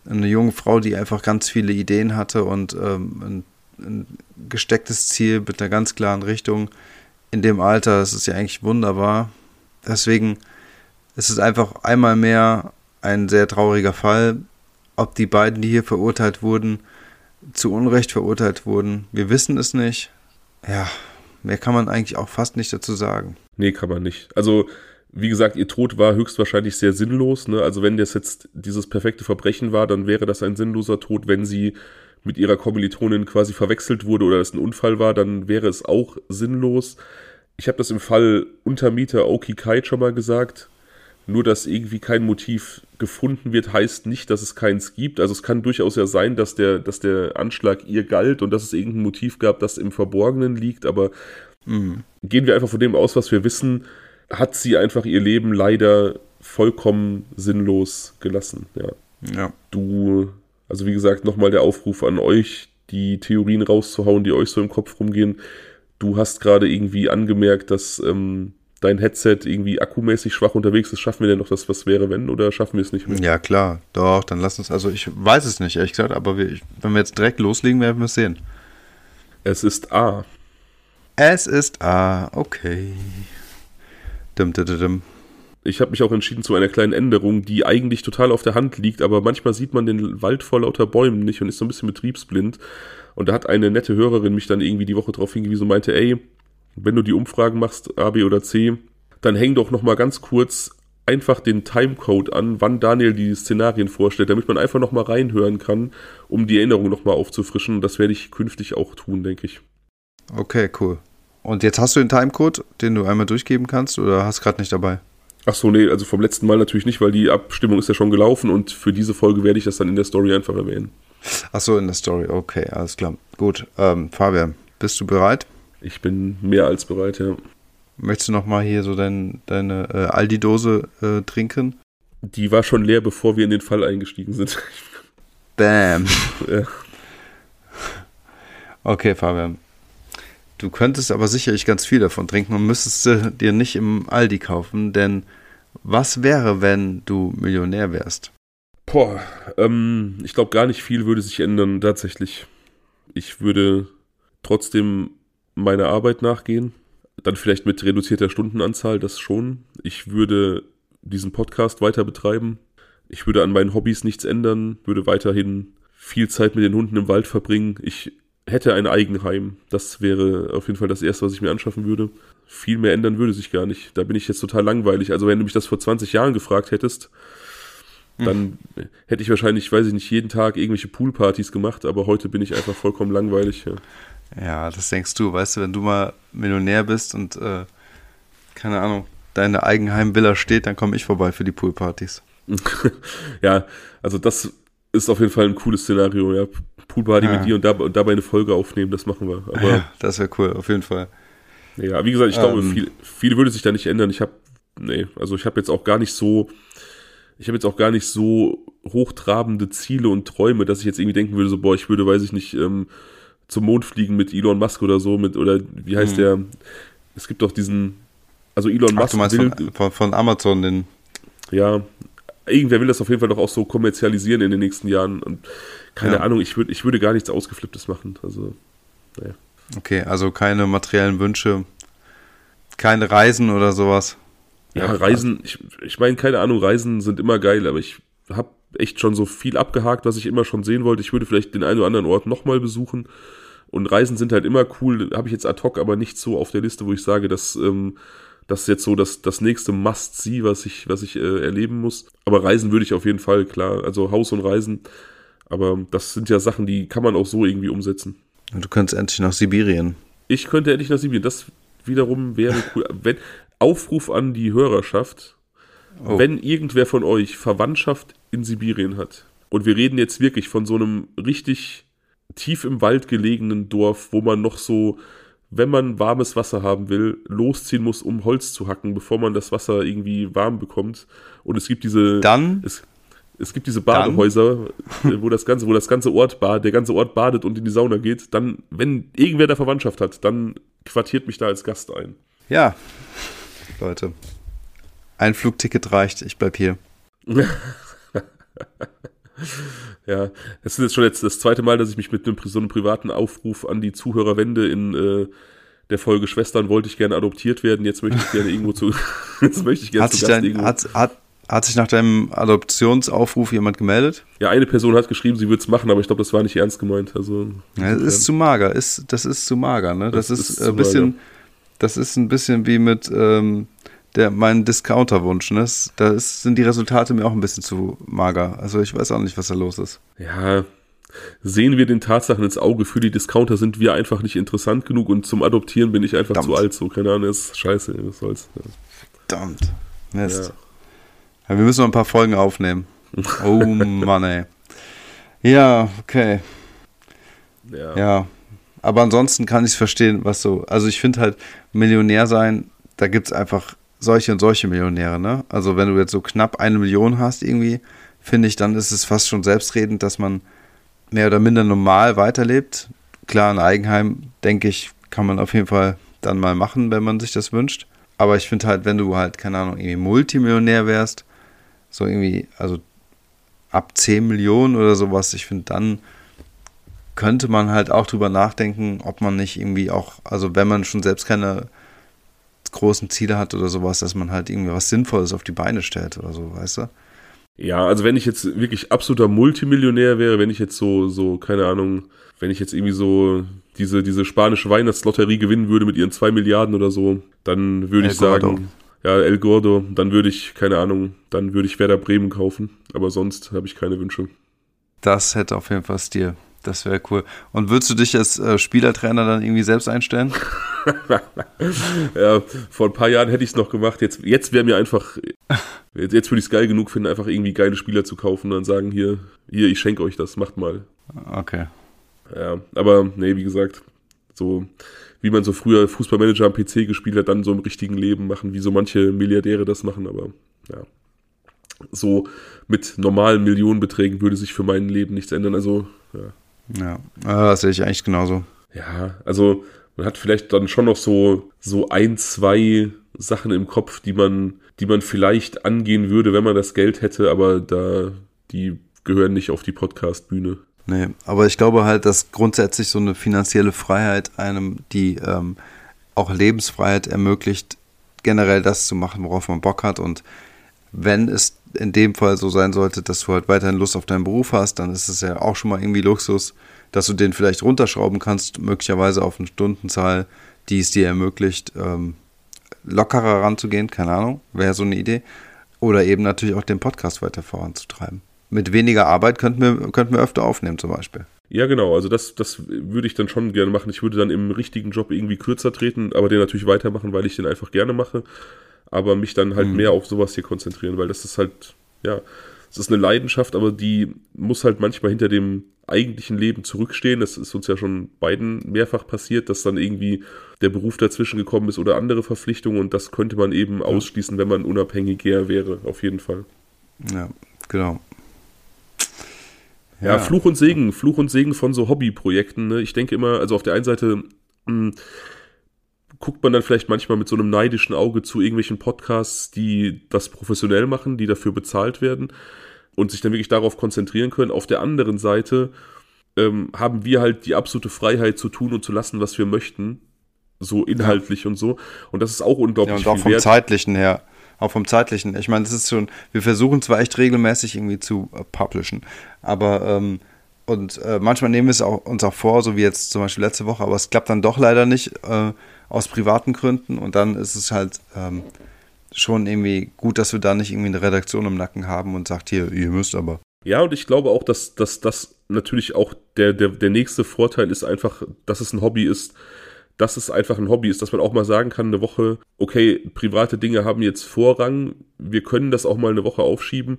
eine junge Frau, die einfach ganz viele Ideen hatte und ähm, ein, ein, gestecktes Ziel mit einer ganz klaren Richtung. In dem Alter, das ist ja eigentlich wunderbar. Deswegen ist es einfach einmal mehr ein sehr trauriger Fall. Ob die beiden, die hier verurteilt wurden, zu Unrecht verurteilt wurden, wir wissen es nicht. Ja, mehr kann man eigentlich auch fast nicht dazu sagen. Nee, kann man nicht. Also wie gesagt, ihr Tod war höchstwahrscheinlich sehr sinnlos. Ne? Also wenn das jetzt dieses perfekte Verbrechen war, dann wäre das ein sinnloser Tod. Wenn sie mit ihrer Kommilitonin quasi verwechselt wurde oder es ein Unfall war, dann wäre es auch sinnlos. Ich habe das im Fall Untermieter Oki Kai schon mal gesagt. Nur dass irgendwie kein Motiv gefunden wird, heißt nicht, dass es keins gibt. Also es kann durchaus ja sein, dass der, dass der Anschlag ihr galt und dass es irgendein Motiv gab, das im Verborgenen liegt. Aber mhm. gehen wir einfach von dem aus, was wir wissen hat sie einfach ihr Leben leider vollkommen sinnlos gelassen. Ja. ja. Du, also wie gesagt, nochmal der Aufruf an euch, die Theorien rauszuhauen, die euch so im Kopf rumgehen. Du hast gerade irgendwie angemerkt, dass ähm, dein Headset irgendwie akkumäßig schwach unterwegs ist. Schaffen wir denn noch das, was wäre, wenn, oder schaffen wir es nicht mehr? Ja, klar, doch, dann lass uns, also ich weiß es nicht, ehrlich gesagt, aber wir, wenn wir jetzt direkt loslegen, werden wir es sehen. Es ist A. Es ist A, okay. Dim, dim, dim. Ich habe mich auch entschieden zu einer kleinen Änderung, die eigentlich total auf der Hand liegt, aber manchmal sieht man den Wald vor lauter Bäumen nicht und ist so ein bisschen betriebsblind. Und da hat eine nette Hörerin mich dann irgendwie die Woche darauf hingewiesen und meinte, ey, wenn du die Umfragen machst, A, B oder C, dann häng doch nochmal ganz kurz einfach den Timecode an, wann Daniel die Szenarien vorstellt, damit man einfach nochmal reinhören kann, um die Erinnerung nochmal aufzufrischen. Das werde ich künftig auch tun, denke ich. Okay, cool. Und jetzt hast du den Timecode, den du einmal durchgeben kannst oder hast gerade nicht dabei? Ach so, nee, also vom letzten Mal natürlich nicht, weil die Abstimmung ist ja schon gelaufen und für diese Folge werde ich das dann in der Story einfach erwähnen. Ach so, in der Story, okay, alles klar. Gut, ähm, Fabian, bist du bereit? Ich bin mehr als bereit, ja. Möchtest du nochmal hier so dein, deine äh, Aldi-Dose äh, trinken? Die war schon leer, bevor wir in den Fall eingestiegen sind. Bam. ja. Okay, Fabian. Du könntest aber sicherlich ganz viel davon trinken und müsstest du dir nicht im Aldi kaufen, denn was wäre, wenn du Millionär wärst? Boah, ähm, ich glaube, gar nicht viel würde sich ändern, tatsächlich. Ich würde trotzdem meiner Arbeit nachgehen. Dann vielleicht mit reduzierter Stundenanzahl, das schon. Ich würde diesen Podcast weiter betreiben. Ich würde an meinen Hobbys nichts ändern, würde weiterhin viel Zeit mit den Hunden im Wald verbringen. Ich hätte ein Eigenheim. Das wäre auf jeden Fall das Erste, was ich mir anschaffen würde. Viel mehr ändern würde sich gar nicht. Da bin ich jetzt total langweilig. Also wenn du mich das vor 20 Jahren gefragt hättest, dann hm. hätte ich wahrscheinlich, weiß ich nicht, jeden Tag irgendwelche Poolpartys gemacht, aber heute bin ich einfach vollkommen langweilig. Ja. ja, das denkst du, weißt du, wenn du mal Millionär bist und äh, keine Ahnung, deine Eigenheimvilla steht, dann komme ich vorbei für die Poolpartys. ja, also das ist auf jeden Fall ein cooles Szenario, ja. Poolparty ja. mit dir und, da, und, dabei eine Folge aufnehmen, das machen wir. Aber, ja, das wäre cool, auf jeden Fall. Ja, wie gesagt, ich glaube, ähm, viel, viel würde sich da nicht ändern. Ich habe, nee, also ich habe jetzt auch gar nicht so, ich habe jetzt auch gar nicht so hochtrabende Ziele und Träume, dass ich jetzt irgendwie denken würde, so, boah, ich würde, weiß ich nicht, ähm, zum Mond fliegen mit Elon Musk oder so, mit, oder wie heißt mhm. der? Es gibt doch diesen, also Elon Musk Ach, will, von, von, von, Amazon, den. Ja, irgendwer will das auf jeden Fall doch auch so kommerzialisieren in den nächsten Jahren. Und keine ja. Ahnung, ich, würd, ich würde gar nichts Ausgeflipptes machen. Also, naja. Okay, also keine materiellen Wünsche, keine Reisen oder sowas. Ja, Reisen, ich, ich meine, keine Ahnung, Reisen sind immer geil, aber ich habe echt schon so viel abgehakt, was ich immer schon sehen wollte. Ich würde vielleicht den einen oder anderen Ort nochmal besuchen. Und Reisen sind halt immer cool, habe ich jetzt ad hoc aber nicht so auf der Liste, wo ich sage, dass ähm, das ist jetzt so das, das nächste Must-See, was ich, was ich äh, erleben muss. Aber Reisen würde ich auf jeden Fall, klar. Also Haus und Reisen. Aber das sind ja Sachen, die kann man auch so irgendwie umsetzen. Du könntest endlich nach Sibirien. Ich könnte endlich nach Sibirien. Das wiederum wäre cool. Wenn, Aufruf an die Hörerschaft. Oh. Wenn irgendwer von euch Verwandtschaft in Sibirien hat, und wir reden jetzt wirklich von so einem richtig tief im Wald gelegenen Dorf, wo man noch so wenn man warmes Wasser haben will, losziehen muss, um Holz zu hacken, bevor man das Wasser irgendwie warm bekommt. Und es gibt diese. Dann? Es, es gibt diese Badehäuser, dann? wo das ganze, wo das ganze Ort bad, der ganze Ort badet und in die Sauna geht. Dann, wenn irgendwer da Verwandtschaft hat, dann quartiert mich da als Gast ein. Ja, Leute. Ein Flugticket reicht, ich bleib hier. Ja, es ist jetzt schon jetzt das zweite Mal, dass ich mich mit einem, so einem privaten Aufruf an die Zuhörer wende in äh, der Folge Schwestern wollte ich gerne adoptiert werden, jetzt möchte ich gerne irgendwo zu, jetzt möchte ich gerne hat zu Gast dein, irgendwo. Hat, hat, hat sich nach deinem Adoptionsaufruf jemand gemeldet? Ja, eine Person hat geschrieben, sie würde es machen, aber ich glaube, das war nicht ernst gemeint. Also, ja, das ist zu mager, ist, das ist zu mager, ne? Das, das ist, ist ein bisschen, das ist ein bisschen wie mit ähm, der, mein Discounter-Wunsch. Ne? Da ist, sind die Resultate mir auch ein bisschen zu mager. Also ich weiß auch nicht, was da los ist. Ja, sehen wir den Tatsachen ins Auge. Für die Discounter sind wir einfach nicht interessant genug und zum Adoptieren bin ich einfach Verdammt. zu alt. So, keine Ahnung, ist scheiße, was soll's. Ja. Verdammt. Mist. Ja. ja. wir müssen noch ein paar Folgen aufnehmen. Oh Mann, ey. Ja, okay. Ja. ja. Aber ansonsten kann ich es verstehen, was so. Also ich finde halt, Millionär sein, da gibt es einfach solche und solche Millionäre, ne? Also wenn du jetzt so knapp eine Million hast irgendwie, finde ich, dann ist es fast schon selbstredend, dass man mehr oder minder normal weiterlebt. Klar, ein Eigenheim, denke ich, kann man auf jeden Fall dann mal machen, wenn man sich das wünscht. Aber ich finde halt, wenn du halt, keine Ahnung, irgendwie Multimillionär wärst, so irgendwie, also ab 10 Millionen oder sowas, ich finde, dann könnte man halt auch drüber nachdenken, ob man nicht irgendwie auch, also wenn man schon selbst keine großen Ziele hat oder sowas, dass man halt irgendwie was Sinnvolles auf die Beine stellt oder so, weißt du? Ja, also wenn ich jetzt wirklich absoluter Multimillionär wäre, wenn ich jetzt so, so, keine Ahnung, wenn ich jetzt irgendwie so diese, diese spanische Weihnachtslotterie gewinnen würde mit ihren zwei Milliarden oder so, dann würde ich sagen, ja, El Gordo, dann würde ich, keine Ahnung, dann würde ich Werder Bremen kaufen, aber sonst habe ich keine Wünsche. Das hätte auf jeden Fall Stil. Das wäre cool. Und würdest du dich als äh, Spielertrainer dann irgendwie selbst einstellen? ja, vor ein paar Jahren hätte ich es noch gemacht. Jetzt, jetzt wäre mir einfach, jetzt, jetzt würde ich es geil genug finden, einfach irgendwie geile Spieler zu kaufen und dann sagen, hier, hier, ich schenke euch das, macht mal. Okay. Ja, aber nee, wie gesagt, so wie man so früher Fußballmanager am PC gespielt hat, dann so im richtigen Leben machen, wie so manche Milliardäre das machen, aber ja. So mit normalen Millionenbeträgen würde sich für mein Leben nichts ändern. Also, ja. Ja, ah, das sehe ich eigentlich genauso. Ja, also man hat vielleicht dann schon noch so, so ein, zwei Sachen im Kopf, die man, die man vielleicht angehen würde, wenn man das Geld hätte, aber da die gehören nicht auf die Podcast-Bühne. Nee, aber ich glaube halt, dass grundsätzlich so eine finanzielle Freiheit einem die ähm, auch Lebensfreiheit ermöglicht, generell das zu machen, worauf man Bock hat. Und wenn es in dem Fall so sein sollte, dass du halt weiterhin Lust auf deinen Beruf hast, dann ist es ja auch schon mal irgendwie Luxus, dass du den vielleicht runterschrauben kannst, möglicherweise auf eine Stundenzahl, die es dir ermöglicht, ähm, lockerer ranzugehen, keine Ahnung, wäre so eine Idee. Oder eben natürlich auch den Podcast weiter voranzutreiben. Mit weniger Arbeit könnten wir, könnten wir öfter aufnehmen zum Beispiel. Ja, genau. Also das, das würde ich dann schon gerne machen. Ich würde dann im richtigen Job irgendwie kürzer treten, aber den natürlich weitermachen, weil ich den einfach gerne mache. Aber mich dann halt mhm. mehr auf sowas hier konzentrieren, weil das ist halt, ja, es ist eine Leidenschaft, aber die muss halt manchmal hinter dem eigentlichen Leben zurückstehen. Das ist uns ja schon beiden mehrfach passiert, dass dann irgendwie der Beruf dazwischen gekommen ist oder andere Verpflichtungen und das könnte man eben ja. ausschließen, wenn man unabhängiger wäre, auf jeden Fall. Ja, genau. Ja, ja, Fluch und Segen, Fluch und Segen von so Hobbyprojekten. Ne? Ich denke immer, also auf der einen Seite mh, hm, guckt man dann vielleicht manchmal mit so einem neidischen Auge zu irgendwelchen Podcasts, die das professionell machen, die dafür bezahlt werden und sich dann wirklich darauf konzentrieren können. Auf der anderen Seite ähm, haben wir halt die absolute Freiheit zu tun und zu lassen, was wir möchten. So inhaltlich ja. und so. Und das ist auch unglaublich ja, und auch vom wert. zeitlichen her auch vom zeitlichen. Ich meine, das ist schon, wir versuchen zwar echt regelmäßig irgendwie zu äh, publishen, aber ähm, und äh, manchmal nehmen wir es auch, uns auch vor, so wie jetzt zum Beispiel letzte Woche, aber es klappt dann doch leider nicht äh, aus privaten Gründen und dann ist es halt ähm, schon irgendwie gut, dass wir da nicht irgendwie eine Redaktion im Nacken haben und sagt, hier, ihr müsst aber. Ja, und ich glaube auch, dass, dass das natürlich auch der, der, der nächste Vorteil ist einfach, dass es ein Hobby ist, dass es einfach ein Hobby ist, dass man auch mal sagen kann, eine Woche, okay, private Dinge haben jetzt Vorrang, wir können das auch mal eine Woche aufschieben,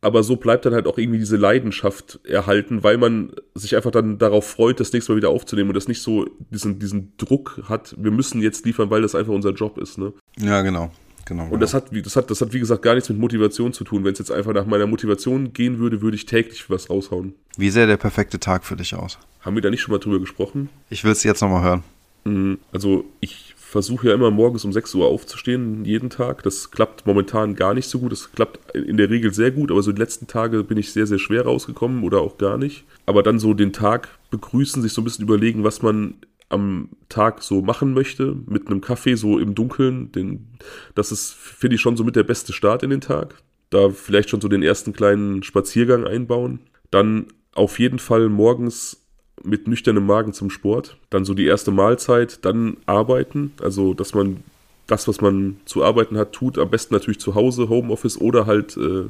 aber so bleibt dann halt auch irgendwie diese Leidenschaft erhalten, weil man sich einfach dann darauf freut, das nächste Mal wieder aufzunehmen und das nicht so diesen, diesen Druck hat, wir müssen jetzt liefern, weil das einfach unser Job ist, ne? Ja, genau. Genau, und das hat, das, hat, das hat, wie gesagt, gar nichts mit Motivation zu tun. Wenn es jetzt einfach nach meiner Motivation gehen würde, würde ich täglich was raushauen. Wie sähe der perfekte Tag für dich aus? Haben wir da nicht schon mal drüber gesprochen? Ich will es jetzt nochmal hören. Mhm. Also ich versuche ja immer morgens um 6 Uhr aufzustehen, jeden Tag. Das klappt momentan gar nicht so gut. Das klappt in der Regel sehr gut, aber so die letzten Tage bin ich sehr, sehr schwer rausgekommen oder auch gar nicht. Aber dann so den Tag begrüßen, sich so ein bisschen überlegen, was man am Tag so machen möchte, mit einem Kaffee so im Dunkeln, den, das ist, finde ich, schon so mit der beste Start in den Tag. Da vielleicht schon so den ersten kleinen Spaziergang einbauen. Dann auf jeden Fall morgens mit nüchternem Magen zum Sport, dann so die erste Mahlzeit, dann arbeiten, also dass man das, was man zu arbeiten hat, tut, am besten natürlich zu Hause, Homeoffice oder halt äh,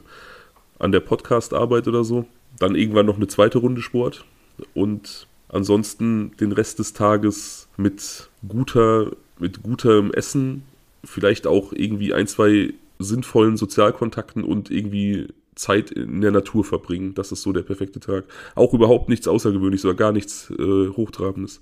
an der Podcast-Arbeit oder so. Dann irgendwann noch eine zweite Runde Sport und ansonsten den Rest des Tages mit guter, mit gutem Essen, vielleicht auch irgendwie ein, zwei sinnvollen Sozialkontakten und irgendwie Zeit in der Natur verbringen. Das ist so der perfekte Tag. Auch überhaupt nichts Außergewöhnliches oder gar nichts äh, Hochtrabendes.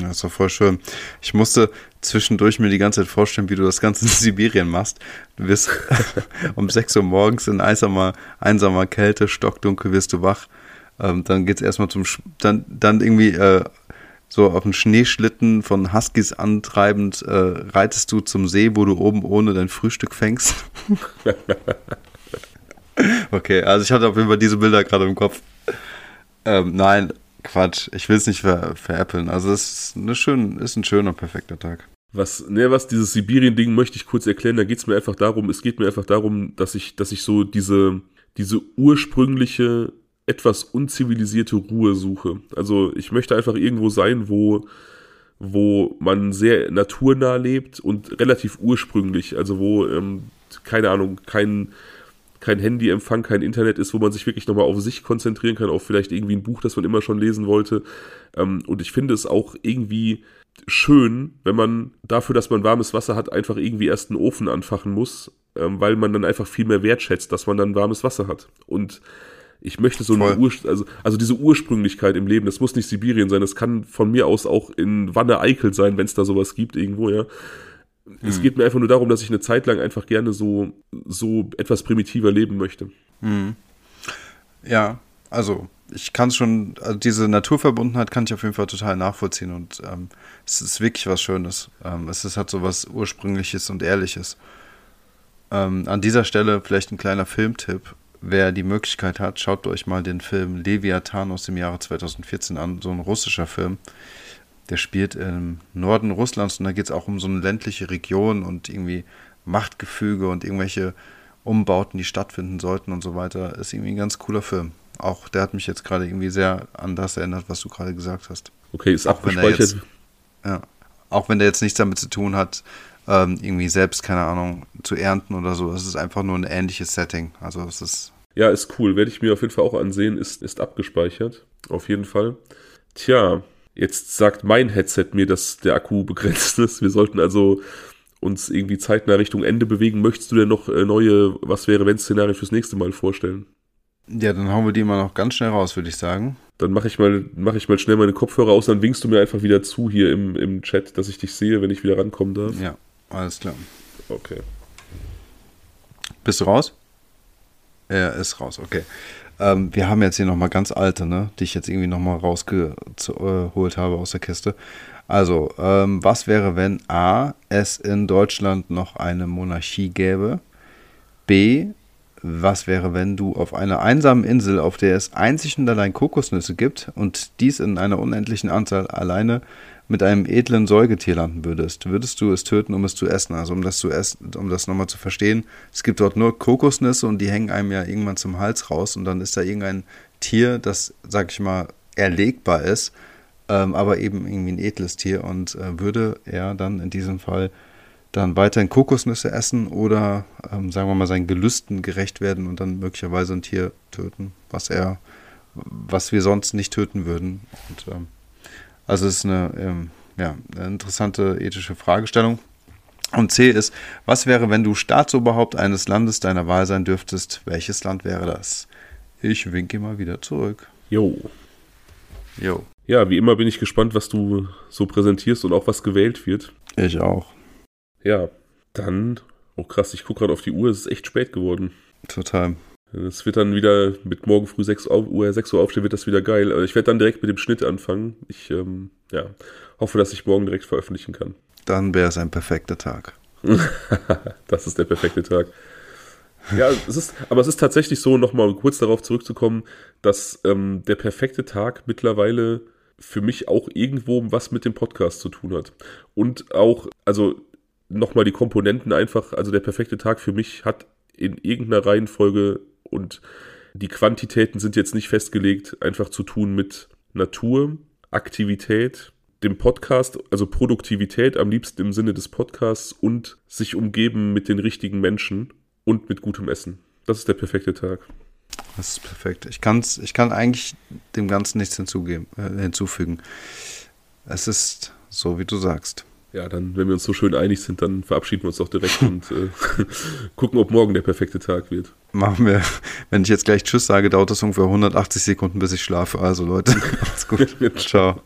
Ja, ist doch voll schön. Ich musste zwischendurch mir die ganze Zeit vorstellen, wie du das Ganze in Sibirien machst. Du wirst um 6 Uhr morgens in einsamer, einsamer Kälte, stockdunkel wirst du wach. Ähm, dann es erstmal zum, Sch dann, dann irgendwie äh, so auf den Schneeschlitten von Huskies antreibend äh, reitest du zum See, wo du oben ohne dein Frühstück fängst. Okay, also ich hatte auf jeden Fall diese Bilder gerade im Kopf. Ähm, nein, Quatsch. Ich will es nicht ver veräppeln. Also es ist, eine schön, ist ein schöner, perfekter Tag. Was, ne, was dieses Sibirien-Ding möchte ich kurz erklären. Da geht es mir einfach darum, es geht mir einfach darum, dass ich, dass ich so diese, diese ursprüngliche, etwas unzivilisierte Ruhe suche. Also ich möchte einfach irgendwo sein, wo, wo man sehr naturnah lebt und relativ ursprünglich. Also wo, ähm, keine Ahnung, kein kein Handyempfang, kein Internet ist, wo man sich wirklich nochmal auf sich konzentrieren kann, auf vielleicht irgendwie ein Buch, das man immer schon lesen wollte. Ähm, und ich finde es auch irgendwie schön, wenn man dafür, dass man warmes Wasser hat, einfach irgendwie erst einen Ofen anfachen muss, ähm, weil man dann einfach viel mehr wertschätzt, dass man dann warmes Wasser hat. Und ich möchte so eine Ur also, also diese Ursprünglichkeit im Leben, das muss nicht Sibirien sein, das kann von mir aus auch in Wanne Eickel sein, wenn es da sowas gibt irgendwo, ja. Es hm. geht mir einfach nur darum, dass ich eine Zeit lang einfach gerne so, so etwas primitiver leben möchte. Hm. Ja, also ich kann schon, also diese Naturverbundenheit kann ich auf jeden Fall total nachvollziehen und ähm, es ist wirklich was Schönes. Ähm, es ist halt so was Ursprüngliches und Ehrliches. Ähm, an dieser Stelle vielleicht ein kleiner Filmtipp. wer die Möglichkeit hat, schaut euch mal den Film Leviathan aus dem Jahre 2014 an, so ein russischer Film. Der spielt im Norden Russlands und da geht es auch um so eine ländliche Region und irgendwie Machtgefüge und irgendwelche Umbauten, die stattfinden sollten und so weiter. Ist irgendwie ein ganz cooler Film. Auch der hat mich jetzt gerade irgendwie sehr an das erinnert, was du gerade gesagt hast. Okay, ist auch abgespeichert. Jetzt, ja, auch wenn der jetzt nichts damit zu tun hat, ähm, irgendwie selbst, keine Ahnung, zu ernten oder so. Es ist einfach nur ein ähnliches Setting. Also es ist. Ja, ist cool. Werde ich mir auf jeden Fall auch ansehen. Ist, ist abgespeichert. Auf jeden Fall. Tja, jetzt sagt mein Headset mir, dass der Akku begrenzt ist. Wir sollten also uns irgendwie zeitnah Richtung Ende bewegen. Möchtest du denn noch äh, neue Was wäre wenn Szenarien fürs nächste Mal vorstellen? Ja, dann hauen wir die mal noch ganz schnell raus, würde ich sagen. Dann mache ich mal mache ich mal schnell meine Kopfhörer aus, dann winkst du mir einfach wieder zu hier im, im Chat, dass ich dich sehe, wenn ich wieder rankommen darf. Ja, alles klar. Okay. Bist du raus? Er ist raus, okay. Ähm, wir haben jetzt hier nochmal ganz alte, ne, die ich jetzt irgendwie nochmal rausgeholt habe aus der Kiste. Also, ähm, was wäre, wenn A, es in Deutschland noch eine Monarchie gäbe? B, was wäre, wenn du auf einer einsamen Insel, auf der es einzig und allein Kokosnüsse gibt und dies in einer unendlichen Anzahl alleine mit einem edlen Säugetier landen würdest? Würdest du es töten, um es zu essen? Also um das zu essen, um das nochmal zu verstehen, es gibt dort nur Kokosnüsse und die hängen einem ja irgendwann zum Hals raus und dann ist da irgendein Tier, das, sag ich mal, erlegbar ist ähm, aber eben irgendwie ein edles Tier und äh, würde er dann in diesem Fall dann weiterhin Kokosnüsse essen oder ähm, sagen wir mal seinen Gelüsten gerecht werden und dann möglicherweise ein Tier töten, was er, was wir sonst nicht töten würden. Und, ähm, also es ist eine, ähm, ja, eine interessante ethische Fragestellung. Und C ist, was wäre, wenn du Staatsoberhaupt eines Landes deiner Wahl sein dürftest? Welches Land wäre das? Ich winke mal wieder zurück. Jo. Jo. Ja, wie immer bin ich gespannt, was du so präsentierst und auch was gewählt wird. Ich auch. Ja, dann, oh krass, ich gucke gerade auf die Uhr, es ist echt spät geworden. Total. Es wird dann wieder mit morgen früh 6 Uhr, 6 Uhr aufstehen, wird das wieder geil. Ich werde dann direkt mit dem Schnitt anfangen. Ich ähm, ja, hoffe, dass ich morgen direkt veröffentlichen kann. Dann wäre es ein perfekter Tag. das ist der perfekte Tag. Ja, es ist, aber es ist tatsächlich so, nochmal kurz darauf zurückzukommen, dass ähm, der perfekte Tag mittlerweile für mich auch irgendwo was mit dem Podcast zu tun hat. Und auch, also nochmal die Komponenten einfach, also der perfekte Tag für mich hat in irgendeiner Reihenfolge und die Quantitäten sind jetzt nicht festgelegt, einfach zu tun mit Natur, Aktivität, dem Podcast, also Produktivität am liebsten im Sinne des Podcasts und sich umgeben mit den richtigen Menschen und mit gutem Essen. Das ist der perfekte Tag. Das ist perfekt. Ich, kann's, ich kann eigentlich dem Ganzen nichts hinzugeben, äh, hinzufügen. Es ist so, wie du sagst. Ja, dann, wenn wir uns so schön einig sind, dann verabschieden wir uns doch direkt und äh, gucken, ob morgen der perfekte Tag wird. Machen wir. Wenn ich jetzt gleich Tschüss sage, dauert das ungefähr 180 Sekunden, bis ich schlafe. Also Leute, macht's gut. Ciao.